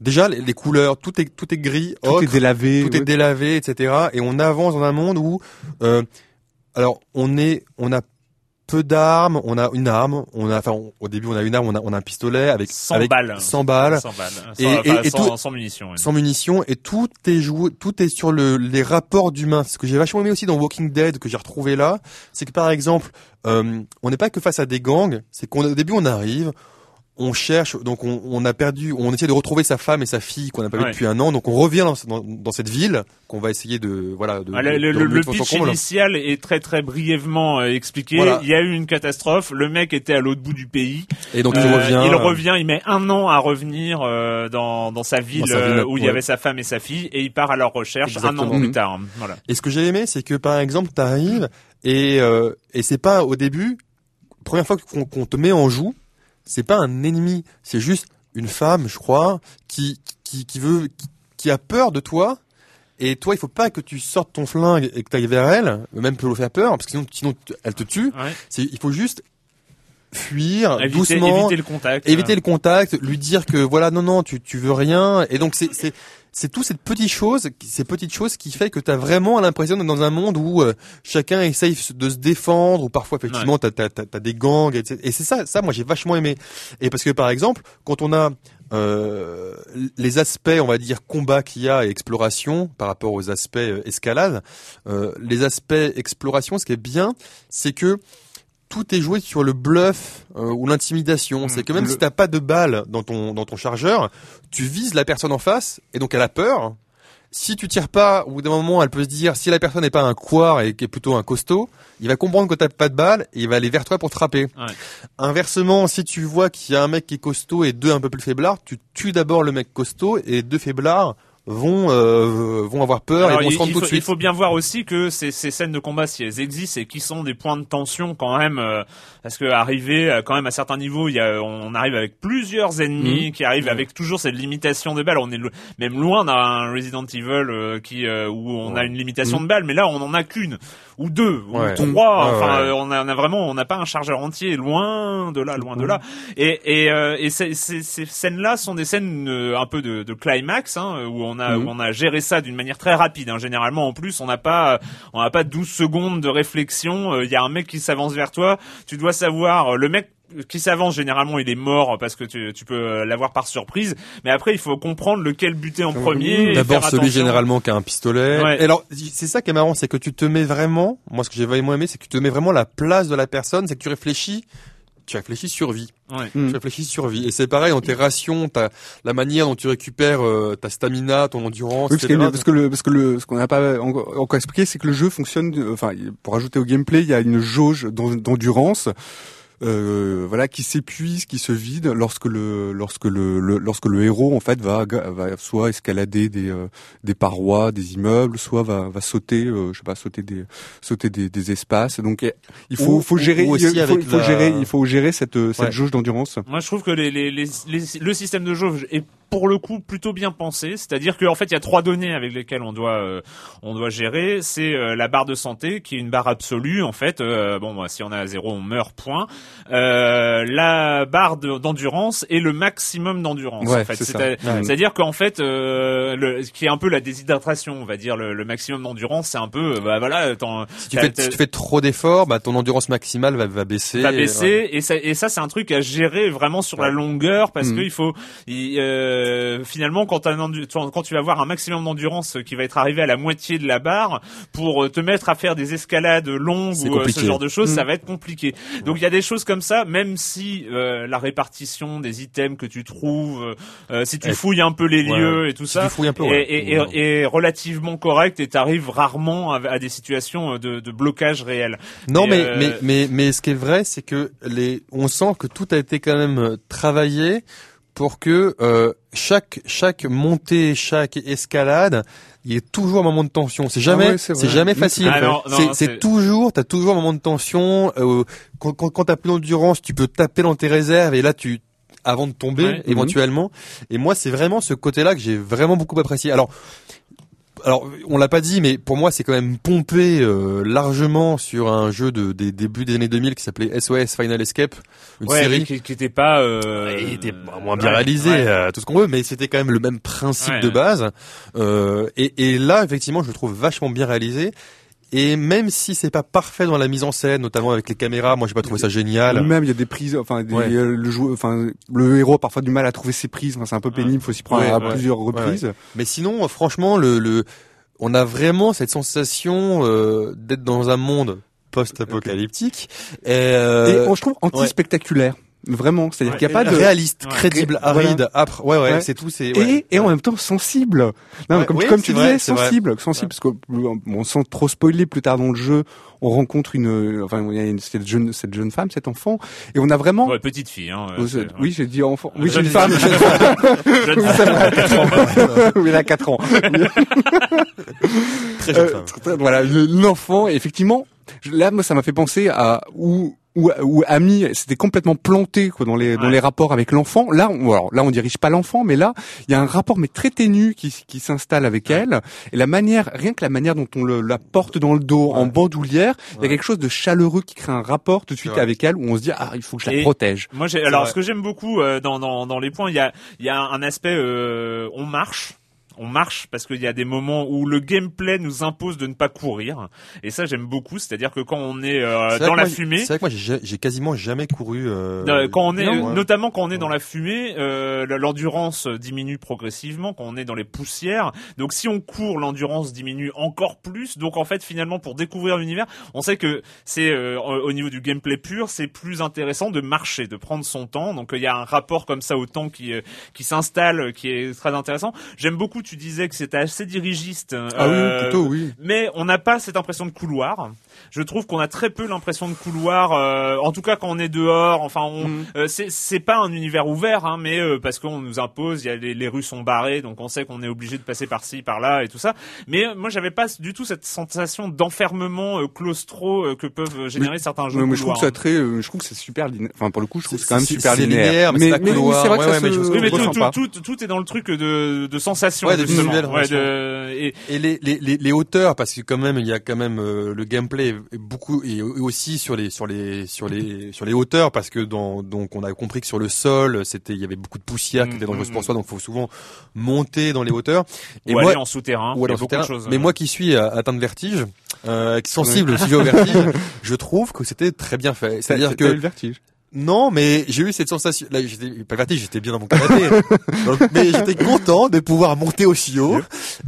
déjà les, les couleurs, tout est, tout est gris, Tout ocre, est délavé. tout est délavé, etc. Et on avance dans un monde où, euh, alors, on est, on a peu d'armes, on a une arme, on a, enfin, on- au début, on a une arme, on a, on a un pistolet avec 100 avec balles. 100 balles, 100 balles. Et- Sans- et- enfin, et sans, tout- sans munitions. ouais. sans munitions, et tout est joué, tout est sur le, les rapports d'humains. Ce que j'ai vachement aimé aussi dans Walking Dead, que j'ai retrouvé là, c'est que par exemple, euh, on n'est pas que face à des gangs, c'est qu'au début, on arrive, on cherche, donc on, on a perdu, on essaie de retrouver sa femme et sa fille qu'on n'a pas vu Ouais. depuis un an, donc on revient dans, dans, dans cette ville qu'on va essayer de, voilà, de, Ah, le, de- le- le- pitch comble. initial est très très brièvement euh, expliqué. Voilà. Il y a eu une catastrophe. Le mec était à l'autre bout du pays. Et donc il Euh, revient. Il revient. Il met un an à revenir euh, dans, dans sa ville, Dans sa ville, euh, où il y avait sa femme et sa fille, et il part à leur recherche un an plus Mhm. tard. Voilà. Et ce que j'ai aimé, c'est que par exemple, t'arrives et euh, et c'est pas au début, première fois qu'on qu'on te met en joue, c'est pas un ennemi, c'est juste une femme, je crois, qui qui qui veut qui, qui a peur de toi. Et toi, il faut pas que tu sortes ton flingue et que tu ailles vers elle, même pour lui faire peur, parce que sinon, sinon elle te tue. Ouais. C'est, il faut juste fuir Éviter, doucement, éviter le contact. éviter le contact, lui dire que voilà non non tu tu veux rien et donc c'est c'est c'est tout cette petite chose ces petites choses qui fait que tu as vraiment l'impression d'être dans un monde où euh, chacun essaye de se défendre ou parfois effectivement t'as t'as t'as t'as des gangs etc. et c'est ça ça moi j'ai vachement aimé et parce que par exemple quand on a euh, les aspects, on va dire combat qu'il y a et exploration par rapport aux aspects euh, escalade, euh, les aspects exploration, ce qui est bien, c'est que tout est joué sur le bluff euh, ou l'intimidation. C'est que même Le- si t'as pas de balle dans ton dans ton chargeur, tu vises la personne en face et donc elle a peur. Si tu tires pas, au bout d'un moment, elle peut se dire si la personne n'est pas un couard et qui est plutôt un costaud, il va comprendre que t'as pas de balle et il va aller vers toi pour te frapper. Ouais. Inversement, si tu vois qu'il y a un mec qui est costaud et deux un peu plus faiblards, tu tues d'abord le mec costaud et deux faiblards vont euh, vont avoir peur Alors, et vont il, se rendre tout faut, de suite. il faut bien voir aussi que ces, ces scènes de combat, si elles existent et qui sont des points de tension quand même, euh, parce que arriver euh, quand même à certains niveaux, il y a, on arrive avec plusieurs ennemis qui arrivent avec toujours cette limitation de balles. On est même loin d'un Resident Evil euh, qui euh, où on a une limitation de balles, mais là on en a qu'une ou deux ou trois. Enfin, ouais. euh, on a, on a vraiment, on n'a pas un chargeur entier, loin de là, loin de là. Et et, euh, et ces, ces, ces scènes-là sont des scènes euh, un peu de, de climax hein, où on a où on a géré ça d'une manière très rapide. Hein. Généralement, en plus, on n'a pas on n'a pas 12 secondes de réflexion. Euh, Il y a un mec qui s'avance vers toi, tu dois savoir le mec qui s'avance généralement il est mort parce que tu, tu peux euh, l'avoir par surprise mais après il faut comprendre lequel buter en premier et D'abord celui attention. généralement qui a un pistolet. Ouais. Et alors c'est ça qui est marrant, c'est que tu te mets vraiment, moi ce que j'ai vraiment aimé, c'est que tu te mets vraiment la place de la personne, c'est que tu réfléchis, tu réfléchis survie. Ouais. Mm. Tu réfléchis survie. Et c'est pareil dans tes rations, ta, la manière dont tu récupères euh, ta stamina, ton endurance, Oui, parce, etc. que le- parce que le, parce que le, ce qu'on n'a pas encore, encore expliqué, c'est que le jeu fonctionne. euh, Enfin, pour ajouter au gameplay, il y a une jauge d'en- d'endurance, euh, voilà, qui s'épuise, qui se vide lorsque le, lorsque le, le- lorsque le héros en fait va, va soit escalader des, euh, des parois, des immeubles, soit va, va sauter, euh, je sais pas, sauter des, sauter des, des espaces. Donc, il faut, Ou- faut gérer, ou aussi il faut, il faut la- gérer, il faut gérer cette, cette Ouais. jauge d'endurance. Moi, je trouve que les, les, les, les- le système de jauge est pour le coup plutôt bien pensé. C'est-à-dire qu'en fait, il y a trois données avec lesquelles on doit euh, on doit gérer. C'est euh, la barre de santé, qui est une barre absolue. En fait, euh, bon, bah, si on a zéro, on meurt. Point. Euh, la barre de- d'endurance et le maximum d'endurance. Ouais, en fait, Ouais. c'est-à-dire qu'en fait, euh, le, qui est un peu la déshydratation, on va dire, le, le maximum d'endurance, c'est un peu, euh, bah voilà, t'en- si tu fais, si tu fais trop d'efforts, bah, ton endurance maximale va, va baisser. va Et, baisser ouais. et ça et ça c'est un truc à gérer vraiment sur la longueur parce Mhm. que il faut il, euh, finalement quand un tu vas avoir un maximum d'endurance qui va être arrivé à la moitié de la barre pour euh, te mettre à faire des escalades longues ou euh, ce genre de choses ça va être compliqué. Donc il y a des choses comme ça même si euh, la répartition des items que tu trouves euh, si tu fouilles un peu les Ouais. lieux et tout Si ça tu fouilles un peu, est, ouais. est- est- est relativement correct et t'arrives rarement à, à des situations de, de blocage réel. Non, Et, mais, euh, mais, mais, mais ce qui est vrai, c'est que les, on sent que tout a été quand même travaillé pour que euh, chaque chaque montée, chaque escalade, il y ait toujours un moment de tension. C'est jamais, Ah ouais, c'est jamais facile. Ah c'est toujours, t'as toujours un moment de tension. Euh, quand quand, quand t'as plus d'endurance, tu peux taper dans tes réserves et là tu avant de tomber éventuellement. Et moi, c'est vraiment ce côté-là que j'ai vraiment beaucoup apprécié. Alors, alors on l'a pas dit, mais pour moi c'est quand même pompé euh, largement sur un jeu de, des débuts des années 2000 qui s'appelait SOS Final Escape, une série qui, qui était pas, euh... était moins bien réalisé, euh, tout ce qu'on veut, mais c'était quand même le même principe de base. Euh, et, et là effectivement je le trouve vachement bien réalisé. Et même si c'est pas parfait dans la mise en scène, notamment avec les caméras, moi j'ai pas trouvé ça génial. Même il y a des prises, enfin le joueur, enfin le héros a parfois du mal à trouver ses prises. Enfin, c'est un peu pénible, faut s'y prendre à plusieurs reprises. Mais sinon, franchement, le, le, on a vraiment cette sensation euh, d'être dans un monde post-apocalyptique et, euh, et on, je trouve anti-spectaculaire. Vraiment, c'est-à-dire qu'il n'y a pas de réaliste, crédible, aride, âpre. Ouais, ouais, c'est tout. C'est et, et en même temps sensible. Non, comme, comme tu disais, sensible, sensible, parce qu'on sans trop spoiler plus tard dans le jeu, on rencontre une, enfin, il y a une, cette jeune, cette jeune femme, cet enfant, et on a vraiment. Ouais, petite fille. Hein, euh, oui, j'ai dit enfant. Oui, jeune femme. Jeune femme. jeune femme. oui, elle a 4 ans. Très jeune femme. Euh, voilà, l'enfant, effectivement. Là, moi, ça m'a fait penser à où où, où Ami s'était complètement planté quoi, dans les dans les rapports avec l'enfant. Là, on, alors là, on dirige pas l'enfant, mais là, il y a un rapport mais très ténu qui, qui s'installe avec elle. Et la manière, rien que la manière dont on le, la porte dans le dos en bandoulière, il y a quelque chose de chaleureux qui crée un rapport tout de suite avec elle où on se dit ah il faut que je la protège. Moi, j'ai, alors ce que j'aime beaucoup euh, dans, dans dans les points, il y a il y a un aspect euh, on marche on marche parce qu'il y a des moments où le gameplay nous impose de ne pas courir. Et ça j'aime beaucoup. C'est-à-dire que quand on est, euh, dans la fumée c'est vrai que moi j'ai quasiment jamais couru euh, quand on est notamment quand on est dans la fumée euh, l'endurance diminue progressivement. Quand on est dans les poussières. Donc si on court l'endurance diminue encore plus. Donc en fait finalement pour découvrir l'univers on sait que c'est au niveau du gameplay pur c'est plus intéressant de marcher de prendre son temps. Donc il y a un rapport comme ça au temps qui qui s'installe qui est très intéressant. J'aime beaucoup tu disais que c'était assez dirigiste. Ah oui, plutôt oui. Mais on n'a pas cette impression de couloir. Je trouve qu'on a très peu l'impression de couloir. Euh, en tout cas, quand on est dehors, enfin, on, mm. euh, c'est pas un univers ouvert, hein, mais euh, parce qu'on nous impose, il y a les, les, rues sont barrées, donc on sait qu'on est obligé de passer par-ci, par-là et tout ça. Mais moi, j'avais pas du tout cette sensation d'enfermement claustro que peuvent générer certains jeux. Mais, je trouve que c'est très, je trouve que c'est super linéaire. Enfin, pour le coup, je trouve que c'est quand même super linéaire. mais, c'est vrai que ça oui, mais tout, tout, tout, est dans le truc de, de sensation. Ouais, de et, et les, les, les, hauteurs, parce que quand même, il y a quand même euh, le gameplay est beaucoup et aussi sur les sur les sur les sur les hauteurs, parce que dans donc on a compris que sur le sol, c'était il y avait beaucoup de poussière qui était dangereuse pour mm, soi, donc faut souvent monter dans les hauteurs. Et ou aller en souterrain. Ou aller en souterrain. mais euh. moi qui suis atteint de vertige, euh, sensible aussi au vertige, je trouve que c'était très bien fait. C'est-à-dire que le vertige. Non, mais j'ai eu cette sensation. Là, j'étais pas vertige, j'étais bien dans mon canapé. mais j'étais content de pouvoir monter aussi haut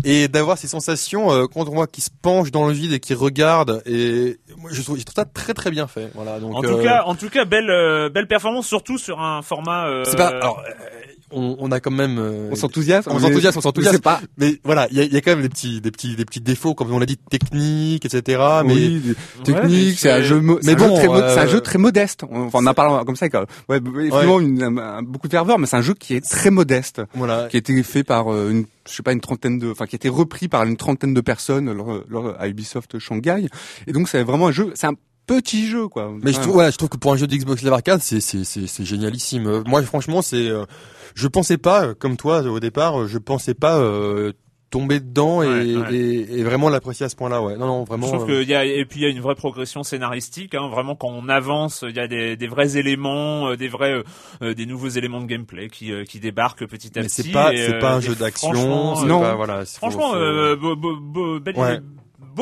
et d'avoir ces sensations euh, quand on voit qui se penche dans le vide et qui regarde. Et moi, je trouve, je trouve ça très très bien fait. Voilà. Donc, en tout euh, cas, en tout cas, belle euh, belle performance, surtout sur un format. Euh, c'est pas. Alors, on, on, a quand même euh, on s'enthousiasme on s'enthousiasme on s'enthousiasme. pas. Mais voilà il y a, y a, quand même des petits des petits des petits défauts comme on l'a dit techniques etc mais oui, technique c'est un jeu mais bon c'est un jeu très modeste. Enfin on en parle comme ça ouais effectivement Une, beaucoup de ferveur mais c'est un jeu qui est très modeste. Voilà. Qui a été fait par euh, une je sais pas une trentaine de enfin qui a été repris par une trentaine de personnes lors, lors à Ubisoft Shanghai. Et donc c'est vraiment un jeu c'est un petit jeu quoi. Mais je trouve voilà, je trouve que pour un jeu d'Xbox Live Arcade, c'est c'est c'est génialissime. Moi franchement, c'est euh, je pensais pas comme toi au départ, je pensais pas euh, tomber dedans et, Et, vraiment l'apprécier à ce point-là ouais. Non non vraiment je trouve euh, qu'il y a et puis il y a une vraie progression scénaristique hein, vraiment quand on avance il y a des, des vrais éléments des vrais des nouveaux éléments de gameplay qui qui débarquent petit à Mais petit c'est pas c'est pas un jeu d'action non pas, voilà franchement faut, belle,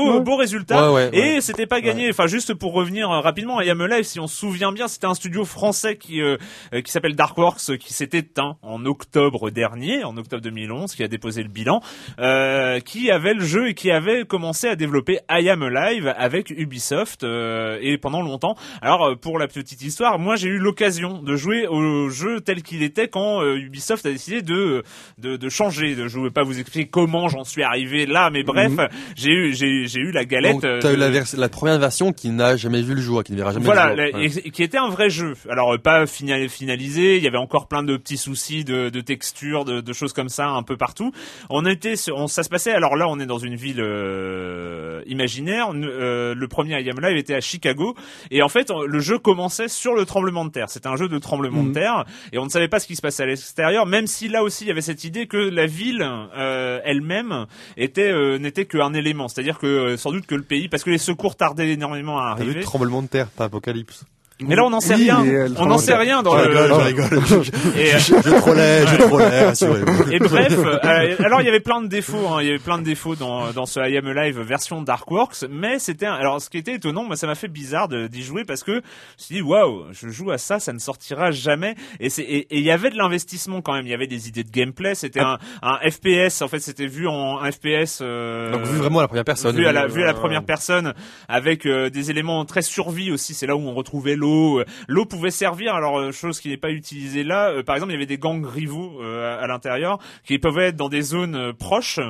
beau, beau résultat. et c'était pas gagné. Enfin, juste pour revenir euh, rapidement à Yam Live, si on se souvient bien, c'était un studio français qui euh, euh, qui s'appelle Darkworks, qui s'est éteint en octobre dernier, en octobre 2011, qui a déposé le bilan, euh, qui avait le jeu et qui avait commencé à développer I Am Alive avec Ubisoft et pendant longtemps. Alors pour la petite histoire, moi j'ai eu l'occasion de jouer au jeu tel qu'il était quand Ubisoft a décidé de, de, de changer. De, je ne vais pas vous expliquer comment j'en suis arrivé là, mais bref, mhm. j'ai eu j'ai j'ai eu la galette. Donc, t'as eu la, la, première version qui n'a jamais vu le jour, qui ne verra jamais voilà, le jour. Voilà, qui était un vrai jeu. Alors pas finalisé, il y avait encore plein de petits soucis de, de texture, de, de, choses comme ça un peu partout. On était, on, ça se passait. Alors là, on est dans une ville euh, imaginaire. Euh, le premier I Am Live était à Chicago, et en fait, le jeu commençait sur le tremblement de terre. C'était un jeu de tremblement de mhm. terre, et on ne savait pas ce qui se passait à l'extérieur, même si là aussi il y avait cette idée que la ville euh, elle-même était euh, n'était qu'un élément. C'est-à-dire que euh, sans doute que le pays, parce que les secours tardaient énormément à arriver. tremblement de terre, pas apocalypse. Mais là, on n'en sait rien. On n'en sait rien dans je Rigole, je rigole, je, et, je, je trollais, je trollais, rassurez-vous. Et bref, euh, alors il y avait plein de défauts. Hein, il y avait plein de défauts dans dans ce I Am Alive version Darkworks, mais c'était alors ce qui était étonnant, moi ça m'a fait bizarre d'y jouer parce que je me suis dit waouh, je joue à ça, ça ne sortira jamais. Et c'est et il y avait de l'investissement quand même. Il y avait des idées de gameplay. C'était un, un FPS. En fait, c'était vu en un FPS. Euh, Donc vu vraiment à la première personne. Vu à la, vu à la première personne, avec euh, des éléments très survie aussi. C'est là où on retrouvait l'eau L'eau pouvait servir, alors euh, chose qui n'est pas utilisée là. Euh, par exemple, il y avait des gangs rivaux euh, à, l'intérieur qui pouvaient être dans des zones proches,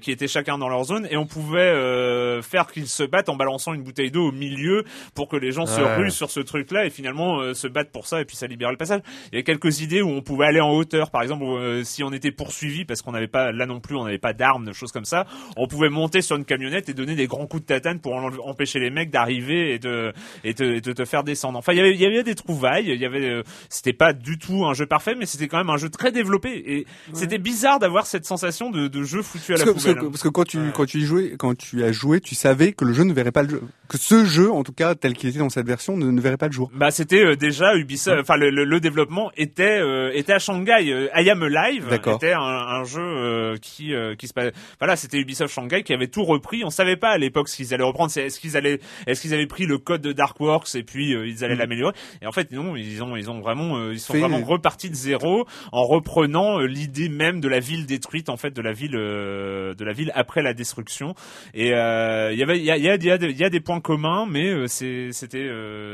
qui étaient chacun dans leur zone, et on pouvait faire qu'ils se battent en balançant une bouteille d'eau au milieu pour que les gens se ruent sur ce truc-là et finalement se battent pour ça et puis ça libérait le passage. Il y avait quelques idées où on pouvait aller en hauteur, par exemple, si on était poursuivi parce qu'on n'avait pas là non plus, on n'avait pas d'armes, de choses comme ça, on pouvait monter sur une camionnette et donner des grands coups de tatane pour empêcher les mecs d'arriver et de et de, te faire descendre. Enfin, il y avait, il y avait des trouvailles. Il y avait, euh, c'était pas du tout un jeu parfait, mais c'était quand même un jeu très développé. Et c'était bizarre d'avoir cette sensation de, de jeu foutu à la poubelle. Hein. Parce que, quand tu quand tu y jouais, quand tu as joué, tu savais que le jeu ne verrait pas le jeu, que ce jeu, en tout cas tel qu'il était dans cette version, ne, ne verrait pas le jour. Bah c'était euh, déjà Ubisoft. Enfin le, le, développement était euh, était à Shanghai. I Am Alive était un, un jeu qui qui se voilà c'était Ubisoft Shanghai qui avait tout repris. On savait pas à l'époque ce qu'ils allaient reprendre. Est-ce qu'ils allaient est-ce qu'ils avaient pris le code de Darkworks et puis ils allaient mm. l'améliorer. Et en fait non, ils ont ils ont vraiment euh, ils sont vraiment repartis de zéro en reprenant euh, l'idée même de la ville détruite en fait de la ville euh, de la ville après la destruction. Et il y avait il y a il y a, il y a des points communs, mais c'est c'était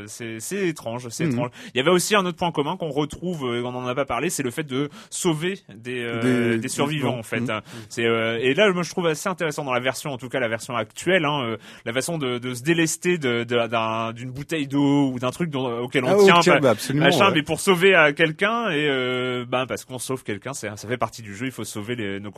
c'est c'est étrange, c'est mhm. étrange. Il y avait aussi un autre point commun qu'on retrouve, on en a pas parlé, c'est le fait de sauver des des, survivants en fait. Mhm. C'est et là moi je trouve assez intéressant dans la version en tout cas la version actuelle, hein, la façon de, de se délester de d'une bouteille d'eau ou d'un truc dont, auquel on ah, tient, bah, absolument, machin, mais pour sauver euh, quelqu'un et euh, ben parce qu'on sauve quelqu'un, ça fait partie du jeu. Il faut sauver les nos.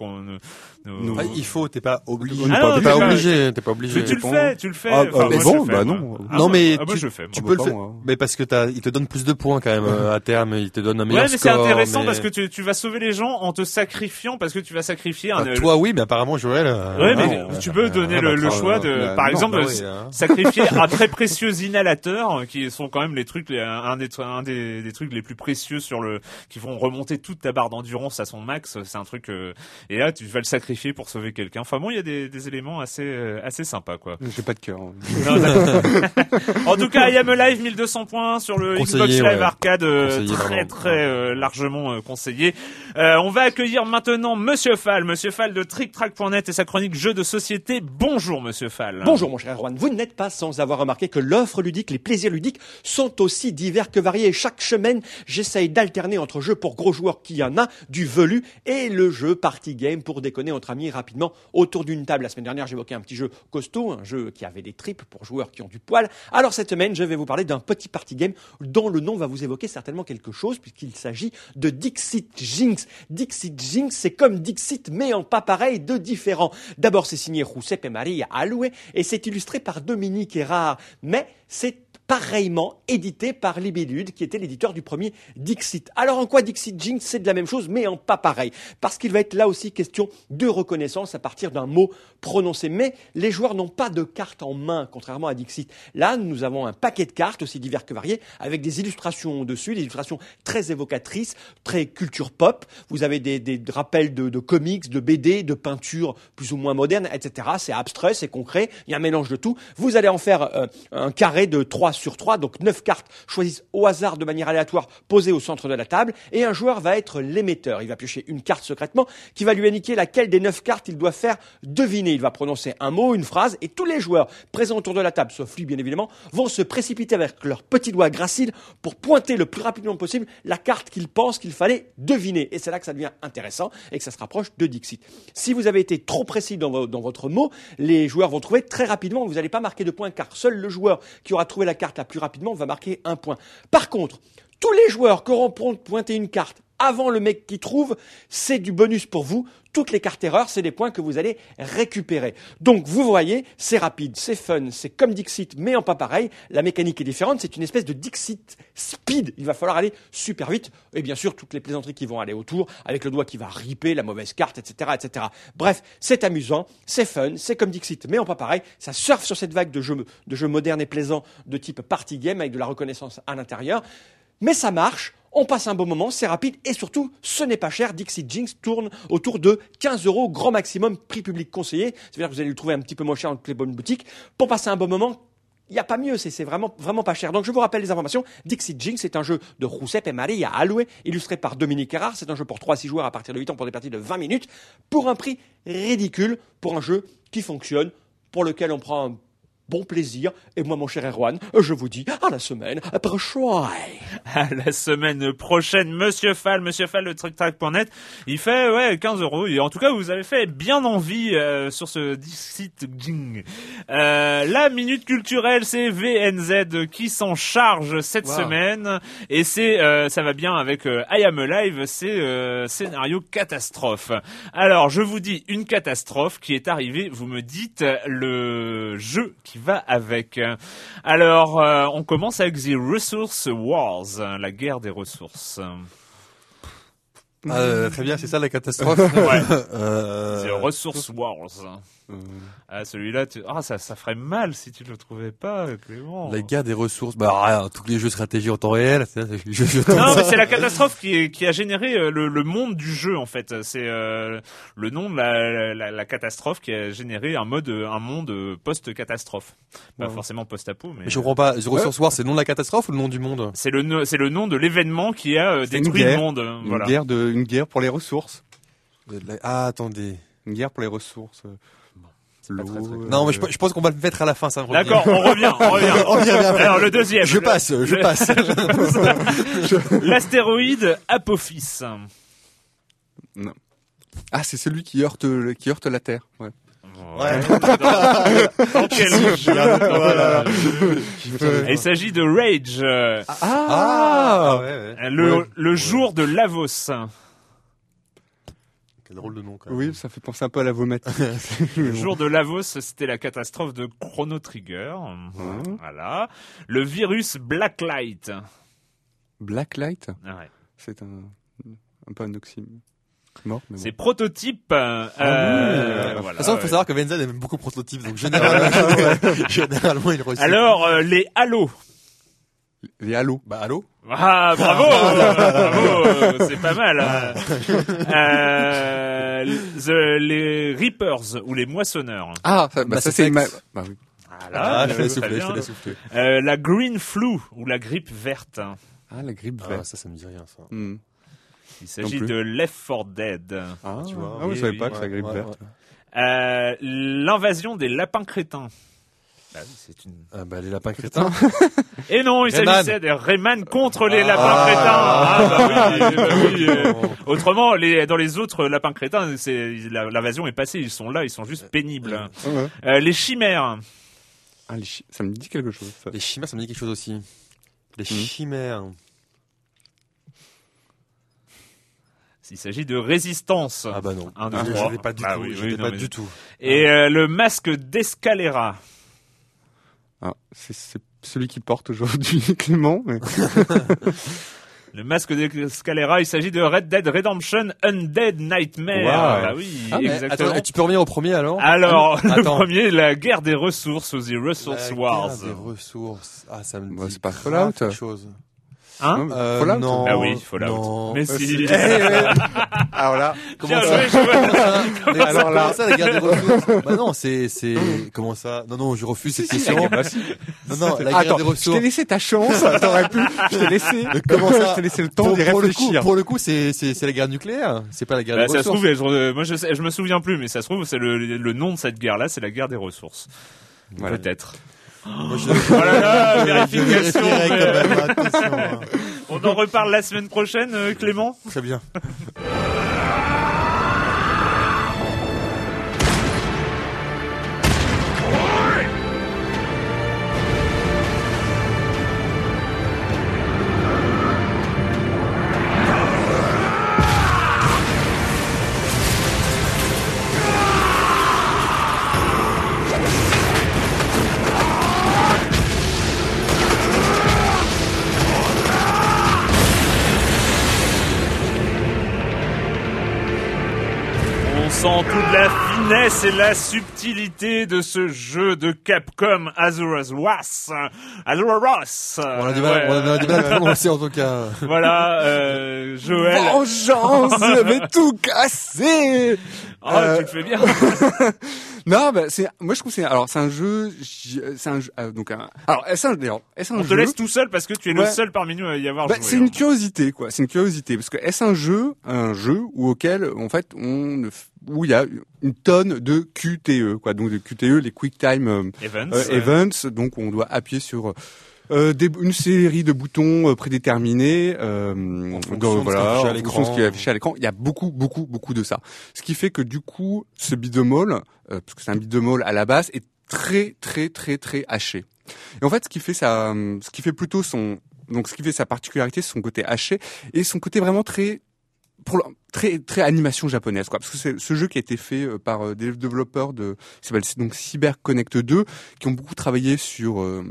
nos, ah, il faut, t'es pas obligé. Ah, t'es pas, obligé, t'es pas obligé. Mais tu le fais, tu le fais. Ah, enfin, mais bon, bah non. non mais tu, je fais, tu peux le faire. Mais parce que t'as, il te donne plus de points quand même euh, à terme. Il te donne un meilleur Ouais, mais c'est intéressant parce que tu, tu vas sauver les gens en te sacrifiant parce que tu vas sacrifier. Un, toi oui, mais apparemment Joël. Ouais, mais tu peux donner le choix de, par exemple, bah sacrifier un très précieux inhalateur qui sont quand même les trucs un des un des, des, trucs les plus précieux sur le qui vont remonter toute ta barre d'endurance à son max. C'est un truc euh, et là tu vas le sacrifier pour sauver quelqu'un. Enfin bon, il y a des, des éléments assez euh, assez sympas quoi. J'ai pas de cœur. Hein. en tout cas, I am live 1200 points sur le Xbox Live Arcade, euh, très très largement conseillé. on va accueillir maintenant Monsieur Fall, Monsieur Fall de TrickTrack.net et sa chronique jeux de société. Bonjour Monsieur Fall. Bonjour mon cher Erwan. Vous n'êtes pas sans avoir remarqué que l'offre ludique, les plaisirs ludiques sont aussi divers que variés. Chaque semaine, j'essaye d'alterner entre jeux pour gros joueurs qui en a, du velu, et le jeu party game pour déconner entre amis rapidement autour d'une table. La semaine dernière, j'évoquais un petit jeu costaud, un jeu qui avait des tripes pour joueurs qui ont du poil. Alors cette semaine, je vais vous parler d'un petit party game dont le nom va vous évoquer certainement quelque chose puisqu'il s'agit de Dixit Jinx. Dixit Jinx, c'est comme Dixit mais en pas pareil de différent. D'abord, c'est signé Giuseppe Maria Aloué et c'est illustré par Dominique Erard, mais c'est pareillement édité par Libellude, qui était l'éditeur du premier Dixit. Alors en quoi Dixit Jinx, c'est de la même chose, mais en pas pareil, parce qu'il va être là aussi question de reconnaissance à partir d'un mot prononcé. Mais les joueurs n'ont pas de cartes en main, contrairement à Dixit. Là, nous avons un paquet de cartes, aussi divers que variés, avec des illustrations dessus, des illustrations très évocatrices, très culture pop. Vous avez des, rappels de, comics, de BD, de peintures plus ou moins modernes, etc. C'est abstrait, c'est concret, il y a un mélange de tout. Vous allez en faire euh, un carré de 3 sur 3, donc 9 cartes choisies au hasard de manière aléatoire posées au centre de la table, et un joueur va être l'émetteur. Il va piocher une carte secrètement qui va lui indiquer laquelle des 9 cartes il doit faire deviner. Il va prononcer un mot, une phrase, et tous les joueurs présents autour de la table, sauf lui bien évidemment, vont se précipiter avec leurs petits doigts graciles pour pointer le plus rapidement possible la carte qu'ils pensent qu'il fallait deviner. Et c'est là que ça devient intéressant et que ça se rapproche de Dixit. Si vous avez été trop précis dans, vo- dans votre mot, les joueurs vont trouver très rapidement vous n'allez pas marquer de points car seul le joueur qui aura trouvé la carte la plus rapidement va marquer un point. Par contre, tous les joueurs qui auront po- pointé une carte avant le mec qui trouve, c'est du bonus pour vous. Toutes les cartes erreurs, c'est des points que vous allez récupérer. Donc, vous voyez, c'est rapide, c'est fun, c'est comme Dixit, mais en pas pareil. La mécanique est différente, c'est une espèce de Dixit speed. Il va falloir aller super vite. Et bien sûr, toutes les plaisanteries qui vont aller autour, avec le doigt qui va riper la mauvaise carte, etc., etc. Bref, c'est amusant, c'est fun, c'est comme Dixit, mais en pas pareil. Ça surfe sur cette vague de jeux, de jeux modernes et plaisants de type party game avec de la reconnaissance à l'intérieur. Mais ça marche, on passe un bon moment, c'est rapide et surtout, ce n'est pas cher. Dixit Jinx tourne autour de 15 euros, grand maximum, prix public conseillé. C'est-à-dire que vous allez le trouver un petit peu moins cher dans toutes les bonnes boutiques. Pour passer un bon moment, il n'y a pas mieux, c'est vraiment, vraiment pas cher. Donc je vous rappelle les informations. Dixit Jinx, c'est un jeu de Giuseppe Maria Alloué, illustré par Dominique Erard. C'est un jeu pour 3-6 joueurs à partir de 8 ans pour des parties de 20 minutes, pour un prix ridicule, pour un jeu qui fonctionne, pour lequel on prend un bon plaisir. Et moi, mon cher Erwan, je vous dis à la semaine prochaine. À la semaine prochaine, Monsieur Fall, Monsieur Fall de TruckTrack.net. Il fait, ouais, 15 euros. Et en tout cas, vous avez fait bien envie euh, sur ce site Jing. Euh, la minute culturelle, c'est VNZ qui s'en charge cette Wow. semaine. Et c'est, euh, ça va bien avec euh, I Am Alive, c'est euh, scénario catastrophe. Alors, je vous dis une catastrophe qui est arrivée. Vous me dites le jeu qui va avec. Alors, euh, on commence avec The Resource Wars, la guerre des ressources. Ah, euh, très bien, c'est ça la catastrophe. Ouais. Euh, The Resource Wars. Ah, celui-là, tu... ah, ça, ça ferait mal si tu le trouvais pas, Clément. La guerre des ressources. Bah, rien, tous les jeux de stratégie en temps réel. je- je- Non, mais c'est la catastrophe qui, est- qui a généré euh, le, le monde du jeu en fait. C'est euh, le nom de la, la, la catastrophe qui a généré un mode, un monde euh, post-catastrophe. Pas Ouais. forcément post-apo, mais. Mais je comprends pas. The Resource War, c'est le nom de la catastrophe ou le nom du monde? C'est le, c'est le nom de l'événement qui a euh, détruit guerre. le monde. Une Voilà. guerre de, une guerre pour les ressources. Ah, attendez. Une guerre pour les ressources. Euh, Non, mais je, je pense qu'on va le mettre à la fin, ça me revient. D'accord, on revient, on revient. On y revient après. Alors le deuxième. Je passe, je Le- passe. L'astéroïde Apophis. non. Ah, c'est celui qui heurte, qui heurte la Terre. Ouais. Ouais. Dans quel jeu Voilà. Il s'agit de Rage, Ah, ouais, ouais. le, Ouais. le jour de Lavos. Quel drôle de nom, quand même. Oui, ça fait penser un peu à la vomatique. Le jour de Lavos, c'était la catastrophe de Chrono Trigger. Voilà. Le virus Blacklight. Blacklight, Ouais. c'est un, un peu un oxyme. Mort, mais bon. C'est prototype. euh, Ah oui. euh, De toute façon, il faut savoir que Venza aime beaucoup prototype, donc généralement, généralement, il reçoit. Alors, euh, les Halo. Les halos. Bah, allô? Ah, bravo, bravo, c'est pas mal. hein. Euh, the- les Reapers ou les moissonneurs. Ah, ça, bah, Mass ça c'est ma- bah oui. Voilà, Ah, je les très souffler, je souffler. Euh, la green flu ou la grippe verte. Ah, la grippe Ah, verte. ça, ça me dit rien, ça. Hmm. Il s'agit de Left 4 Dead. Ah, tu vois. ah oui, je savais oui, pas que ouais, c'est la grippe ouais, verte. Euh, L'invasion des lapins crétins. Bah oui, c'est une... Ah, bah, les lapins crétins. Et non, il Rayman. s'agissait des Rayman contre les Ah. lapins crétins. Ah, bah oui, bah oui, euh, Autrement, les, dans les autres lapins crétins, c'est l'invasion est passée. Ils sont là, ils sont juste pénibles. Ah ouais. Euh, les chimères. Ah, les chi- ça me dit quelque chose. ça. Les chimères, ça me dit quelque chose aussi. Les Hmm. chimères. Il s'agit de résistance. Ah, bah, non. Un, deux, Ah, je pas du Bah tout. oui, je oui, l'ai non, pas mais- du tout. Et euh, le masque d'Escalera. Ah, c'est c'est celui qui porte aujourd'hui Clément. mais- Le masque d'Escalera, il s'agit de Red Dead Redemption Undead Nightmare. Wow. Bah oui, Ah, exactement. attends, tu peux revenir au premier, alors? Alors, Ah, le attends. premier, la guerre des ressources, The Resource La Wars. guerre des ressources. Ah, ça me Bah, dit c'est pas Fallout. quelque chose. Hein Euh, Fallout non. Ah oui, Fallout. Non. Mais Euh, si. Alors là, Comment ça? joué, alors là, ça, la guerre des ressources. Bah non, c'est, c'est, comment ça? Non, non, je refuse cette question. si. non, la guerre Attends, des je ressources. t'ai laissé ta chance, t'aurais pu, je t'ai laissé, Comment ça je t'ai laissé le temps d'y le réfléchir. coup, pour le coup, c'est c'est c'est la guerre nucléaire. C'est pas la guerre Bah, des ça se ressources. trouve, je- moi je, je me souviens plus, mais ça se trouve, c'est le, le nom de cette guerre-là, c'est la guerre des ressources. Voilà. Peut-être. Moi, je- Oh là là, je vérification. mais- quand même, hein. On en reparle la semaine prochaine, euh, Clément Très bien. Et la subtilité de ce jeu de Capcom Azura's Wrath. Azura's. On a du mal, on a du mal à prononcer en tout cas. Voilà, euh, Joël. Vengeance, je vais tout casser. Oh, Euh, tu le fais bien. Non, bah, c'est, moi je trouve que c'est, alors c'est un jeu, j- c'est un jeu, euh, donc un, alors est-ce un, d'ailleurs, est-ce un On te laisse tout seul parce que tu es le seul parmi nous à y avoir Bah, joué. c'est hein. une curiosité, quoi. C'est une curiosité parce que est-ce un jeu, un jeu où auquel, en fait, on où il y a une tonne de QTE, quoi. Donc de QTE, les Quick Time euh, Evans. euh, Events, donc on doit appuyer sur euh, des, une série de boutons euh, prédéterminés, euh, fonction de ce qui est voilà, affiché à qui est affiché à l'écran. Il y a beaucoup, beaucoup, beaucoup de ça. Ce qui fait que du coup, ce all, euh, parce que c'est un all à la base, est très, très, très, très haché. Et en fait, ce qui fait ça, ce qui fait plutôt son, donc ce qui fait sa particularité, c'est son côté haché et son côté vraiment très pour le- très très animation japonaise quoi parce que c'est ce jeu qui a été fait euh, par euh, des développeurs de s'appelle donc Cyber Connect 2 qui ont beaucoup travaillé sur euh,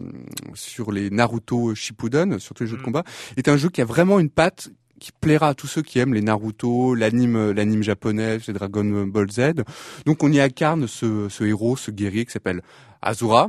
sur les Naruto Shippuden sur tous les jeux de Mm. combat est un jeu qui a vraiment une patte qui plaira à tous ceux qui aiment les Naruto, l'anime, euh, l'anime japonais, c'est Dragon Ball Z. Donc on y incarne ce, ce héros, ce guerrier qui s'appelle Azura,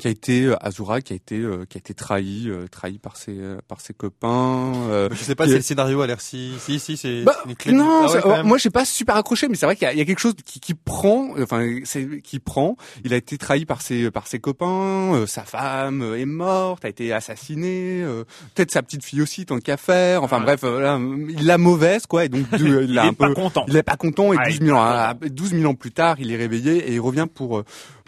qui a été euh, Azura, qui a été euh, qui a été trahi, euh, trahi par ses euh, par ses copains. euh, Je sais pas si est- le scénario a l'air si, si, si, c'est bah, une clé de- non, Ah ouais, même. moi j'ai pas super accroché, mais c'est vrai qu'il y, a- il y a quelque chose qui, qui prend, enfin c'est qui prend. Il a été trahi par ses par ses copains, euh, sa femme est morte, a été assassinée, euh, peut-être sa petite fille aussi tant qu'à faire. Enfin Ouais. bref, voilà, il l'a mauvaise quoi, et donc de- il, Il a est un pas peu, content. il est pas content et Ah, 12 il est 000 ans, pas à- 12 000 ans plus tard, il est réveillé et il revient pour euh,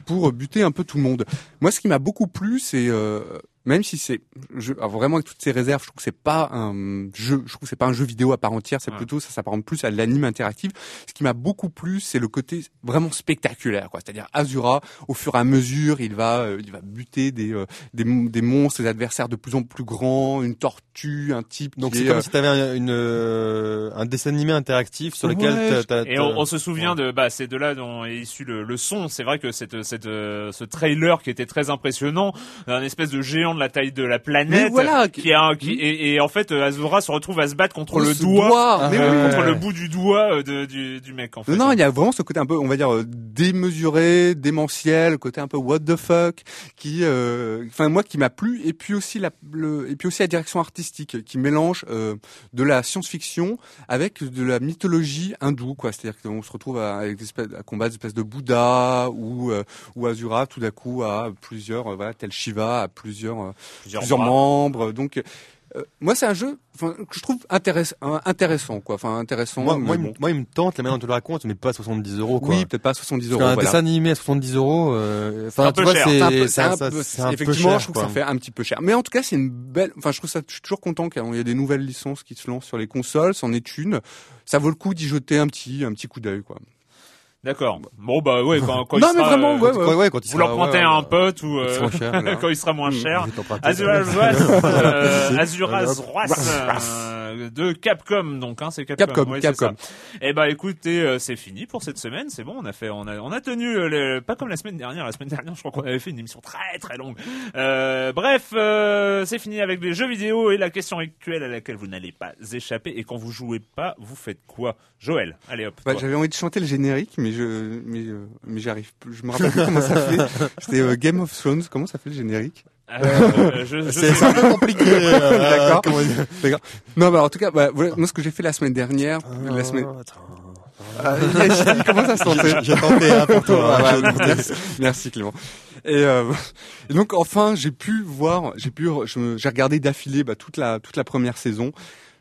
pour buter un peu tout le monde. Moi, ce qui m'a beaucoup plu, c'est euh, même si c'est je, alors vraiment avec toutes ces réserves, je trouve que c'est pas un jeu, je trouve que c'est pas un jeu vidéo à part entière, c'est Ouais. plutôt ça s'apparente plus à l'anime interactif. Ce qui m'a beaucoup plu, c'est le côté vraiment spectaculaire, quoi. C'est-à-dire Azura, au fur et à mesure, il va euh, il va buter des euh, des, mon- des monstres, des adversaires de plus en plus grands, une tortue, un type. Donc c'est est, comme euh, si t'avais un, une, euh, un dessin animé interactif sur lequel Ouais, t'as- t'as- Et on, on se souvient de bah c'est de là dont est issu le, le son. C'est vrai que cette, cette ce trailer qui était très impressionnant, un espèce de géant de la taille de la planète, voilà, qui a un- qui et, et en fait euh, Azura se retrouve à se battre contre le doigt, mais euh, contre le bout du doigt euh, de, du, du mec en fait. Non, il y a vraiment ce côté un peu, on va dire, démesuré, démentiel, côté un peu what the fuck, qui, euh, enfin moi, qui m'a plu, et puis aussi la, le, et puis aussi la direction artistique, qui mélange euh, de la science-fiction avec de la mythologie hindoue, quoi. C'est-à-dire qu'on se retrouve à, avec des espèces, à combattre des espèces de Bouddha ou ou Azura, tout d'un coup à plusieurs, voilà, tel Shiva, à plusieurs euh, Plusieurs plusieurs bras. membres. Donc euh, moi, c'est un jeu que je trouve intéressant, intéressant, quoi. Enfin, intéressant. Moi, il bon. me- moi, il me tente la manière dont tu le racontes, mais pas à 70 euros, quoi. Oui, peut-être pas à 70 Parce euros. qu'un voilà. dessin animé à 70 euros, euh, C'est un enfin, peu tu vois, cher. C'est un un un effectivement, cher, je trouve que ça fait un petit peu cher. Mais en tout cas, c'est une belle, enfin, je trouve ça, je suis toujours content qu'il y ait des nouvelles licences qui se lancent sur les consoles, c'en est une. Ça vaut le coup d'y jeter un petit, un petit coup d'œil, quoi. D'accord. Bon bah ouais quand, quand Non, il mais sera, vraiment, euh, ouais, Ouais, ouais, quand il vous l'empruntez ouais, à un pote ou quand il euh, sera moins cher, voilà. quand il sera moins cher. Je vais t'emprunter. Azura Wrath, euh, Azura Hop. Wrath, euh, de Capcom donc hein c'est Capcom. Capcom, Capcom. ça. Eh ben écoutez euh, c'est fini pour cette semaine c'est bon on a fait on a on a tenu euh, le- pas comme la semaine dernière la semaine dernière je crois qu'on avait fait une émission très très longue. Euh, bref euh, c'est fini avec les jeux vidéo et la question actuelle à laquelle vous n'allez pas échapper et quand vous jouez pas vous faites quoi? Joël allez hop. Bah, j'avais envie de chanter le générique, mais je, mais, euh, mais j'arrive, plus. je me rappelle plus comment ça fait. C'était euh, Game of Thrones. Comment ça fait le générique Euh, je, je C'est sais c'est un peu compliqué. euh, D'accord. Non, bah, en tout cas, bah, voilà, moi, ce que j'ai fait la semaine dernière, la semaine. Oh, attends. Ah, comment ça se sentait J'ai j'ai tenté, hein, pour toi. Ah, hein, ouais, merci, merci Clément. Et, euh, et donc enfin j'ai pu voir, j'ai pu, j'ai regardé d'affilée bah, toute la toute la première saison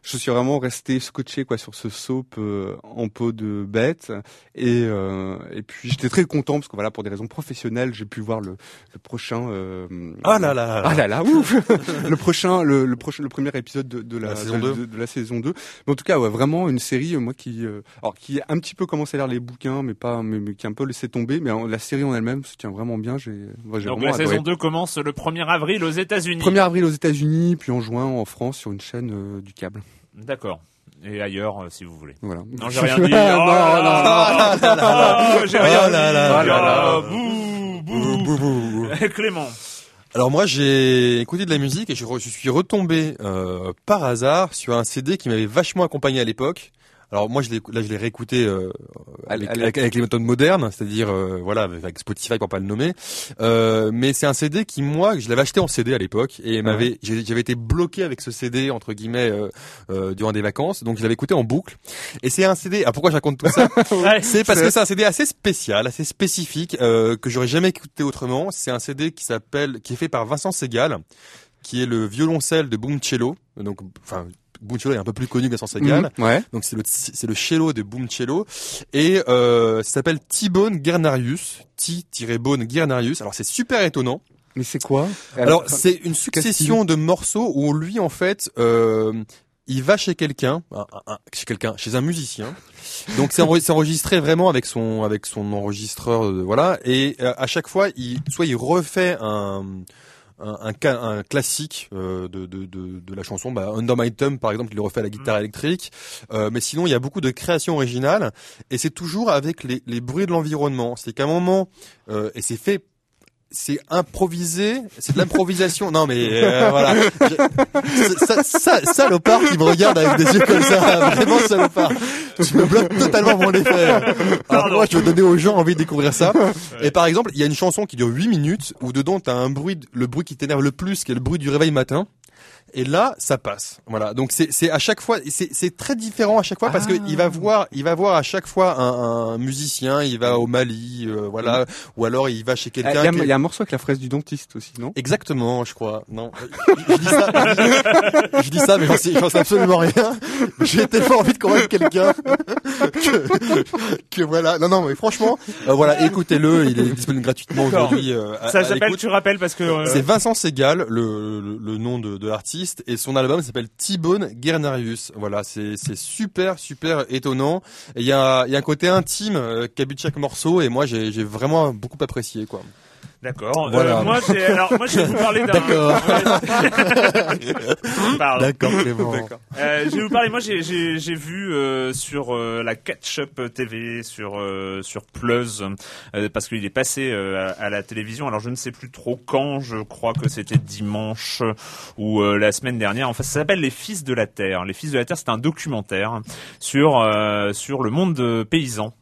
je suis vraiment resté scotché quoi sur ce soap euh, en peau de bête. Et euh, et puis j'étais très content parce que voilà pour des raisons professionnelles j'ai pu voir le, le prochain euh, ah là là. ah là là ouf. Le prochain le, le, prochain le premier épisode de, de la, saison 2 de, la saison 2 mais en tout cas ouais, vraiment une série moi qui alors qui a un petit peu commencé à lire les bouquins mais pas mais, qui a un peu laissé tomber. Mais la série en elle-même se tient vraiment bien. J'ai donc la saison 2 commence le 1er avril aux États-Unis. 1er avril aux États-Unis puis en juin en France sur une chaîne du câble D'accord. Et ailleurs, euh, si vous voulez. Voilà. Non, j'ai rien dit. non, non, non, j'ai rien dit. Bouh, bouh, bouh. Clément. Alors moi j'ai écouté de la musique et je, suis retombé euh, par hasard sur un CD qui m'avait vachement accompagné à l'époque. Alors moi je l'ai là je l'ai réécouté euh, avec, avec, les méthodes modernes, c'est-à-dire euh, voilà avec Spotify pour pas le nommer. Euh, mais c'est un CD qui moi je l'avais acheté en CD à l'époque et m'avait j'avais été bloqué avec ce CD entre guillemets euh, durant des vacances, donc je l'avais écouté en boucle. Et c'est un CD. Ah pourquoi je raconte tout ça C'est parce que c'est un CD assez spécial, assez spécifique que j'aurais jamais écouté autrement. C'est un CD qui s'appelle qui est fait par Vincent Segal qui est le violoncelle de Boom Cello. Donc, enfin, Boom Cello est un peu plus connu que Vincent Segal. Mhm, ouais. Donc c'est le c'est le cello de Boom Cello et euh, ça s'appelle T-Bone Guernarius, T-Bone Guernarius. Alors c'est super étonnant. Mais c'est quoi? Alors c'est une succession de morceaux où lui en fait euh, il va chez quelqu'un, chez quelqu'un, chez un musicien. Donc c'est enregistré vraiment avec son avec son enregistreur, euh, voilà. Et euh, à chaque fois, il soit il refait un un, un, classique euh, de, de, de, de, la chanson. Bah, Under My Thumb, par exemple, il le refait à la guitare mm. électrique. Euh, mais sinon, il y a beaucoup de créations originales. Et c'est toujours avec les, les bruits de l'environnement. C'est qu'à un moment, euh, et c'est fait c'est improvisé, c'est de l'improvisation. non mais euh, voilà, ça, ça, salopard qui me regarde avec des yeux comme ça, vraiment salopard. Tu me bloques totalement mon effet. Alors moi, je veux donner aux gens envie de découvrir ça. Et par exemple, il y a une chanson qui dure 8 minutes où dedans t'as un bruit, le bruit qui t'énerve le plus, qui est le bruit du réveil matin. Et là, ça passe. Voilà. Donc c'est c'est à chaque fois, c'est c'est très différent à chaque fois parce que il va ah. voir, il va voir à chaque fois un, un musicien, il va au Mali, euh, voilà, ou alors il va chez quelqu'un. Il y, a, y a un morceau avec la fraise du dentiste aussi, non? Exactement, je crois. Non, je, dis ça, je, dis ça, mais j'en sais, sais absolument rien. J'ai tellement envie de convaincre quelqu'un que, que voilà. Non, non, mais franchement, euh, voilà, écoutez-le. Il est disponible gratuitement aujourd'hui. Euh, ça s'appelle, tu rappelles parce que c'est Vincent Segal, le, le, le nom de, de l'artiste et son album s'appelle T-Bone Guernarius. Voilà, c'est super super étonnant. Il y a un côté intime euh, qu'a chaque morceau et moi j'ai vraiment beaucoup apprécié quoi. D'accord. Euh, moi, alors, moi, je vais vous parler d'un. D'accord. D'accord, Clément. Euh, je vais vous parler. Moi, j'ai, vu euh, sur euh, la Catch-up TV, sur euh, sur Plus, parce qu'il est passé à, la télévision. Alors, je ne sais plus trop quand. Je crois que c'était dimanche ou la semaine dernière. Enfin, ça s'appelle Les Fils de la Terre. Les Fils de la Terre, c'est un documentaire sur sur le monde paysan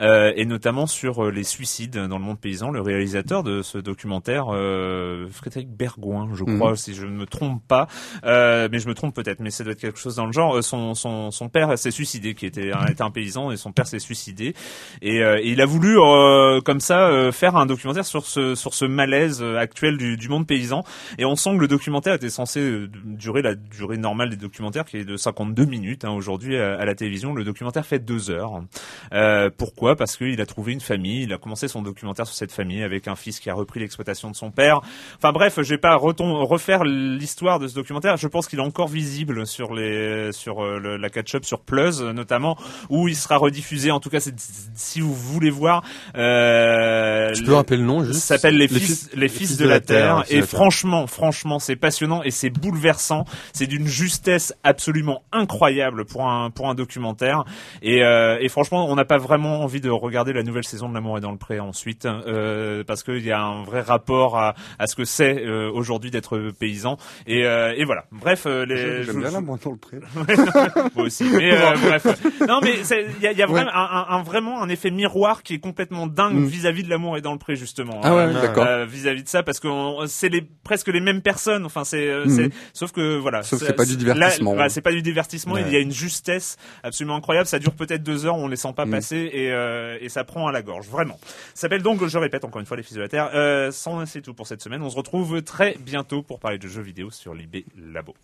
et notamment sur les suicides dans le monde paysan. Le réalisateur de ce documentaire, euh, Frédéric Bergouin, je crois, mhm. si je ne me trompe pas, euh, mais je me trompe peut-être, mais ça doit être quelque chose dans le genre. Euh, son, son, son père s'est suicidé, qui était, était un paysan, et son père s'est suicidé, et, et, il a voulu comme ça faire un documentaire sur ce sur ce malaise actuel du, du monde paysan, et on sent que le documentaire était censé durer la durée normale des documentaires, qui est de 52 minutes hein, aujourd'hui à, la télévision. Le documentaire fait deux heures. Pourquoi? Parce qu'il a trouvé une famille, il a commencé son documentaire sur cette famille avec un fils qui a repris l'exploitation de son père. Enfin bref, je vais pas refaire l'histoire de ce documentaire. Je pense qu'il est encore visible sur les sur euh, la catch-up sur Plus notamment où il sera rediffusé. En tout cas, si vous voulez voir. Euh, tu peux rappeler le nom juste. S'appelle les, fils les fils de, la, terre. et franchement, franchement, c'est passionnant et c'est bouleversant. C'est d'une justesse absolument incroyable pour un pour un documentaire. Et, euh, et franchement, on n'a pas vraiment envie de regarder la nouvelle saison de L'amour est dans le pré ensuite euh, parce qu'il y a un vrai rapport à, à ce que c'est euh, aujourd'hui d'être paysan. Et, euh, et voilà. Bref, les. J'aime bien la dans le pré. Moi aussi. Mais bref. Non, mais il y a, y a vraiment, un, un, vraiment un effet miroir qui est complètement dingue mm. vis-à-vis de l'amour et dans le pré justement. Ah ouais, d'accord. vis-à-vis de ça, parce que c'est les presque les mêmes personnes. Enfin, c'est, mm. sauf que voilà. Sauf que c'est pas du divertissement. c'est pas du divertissement. Il y a une justesse absolument incroyable. Ça dure peut-être deux heures, on les sent pas mm. passer, euh, et, ça prend à la gorge, vraiment. Ça s'appelle donc, je répète encore une fois, Les Fils de la Terre. Euh, c'est tout pour cette semaine. On se retrouve très bientôt pour parler de jeux vidéo sur l'IB Labo.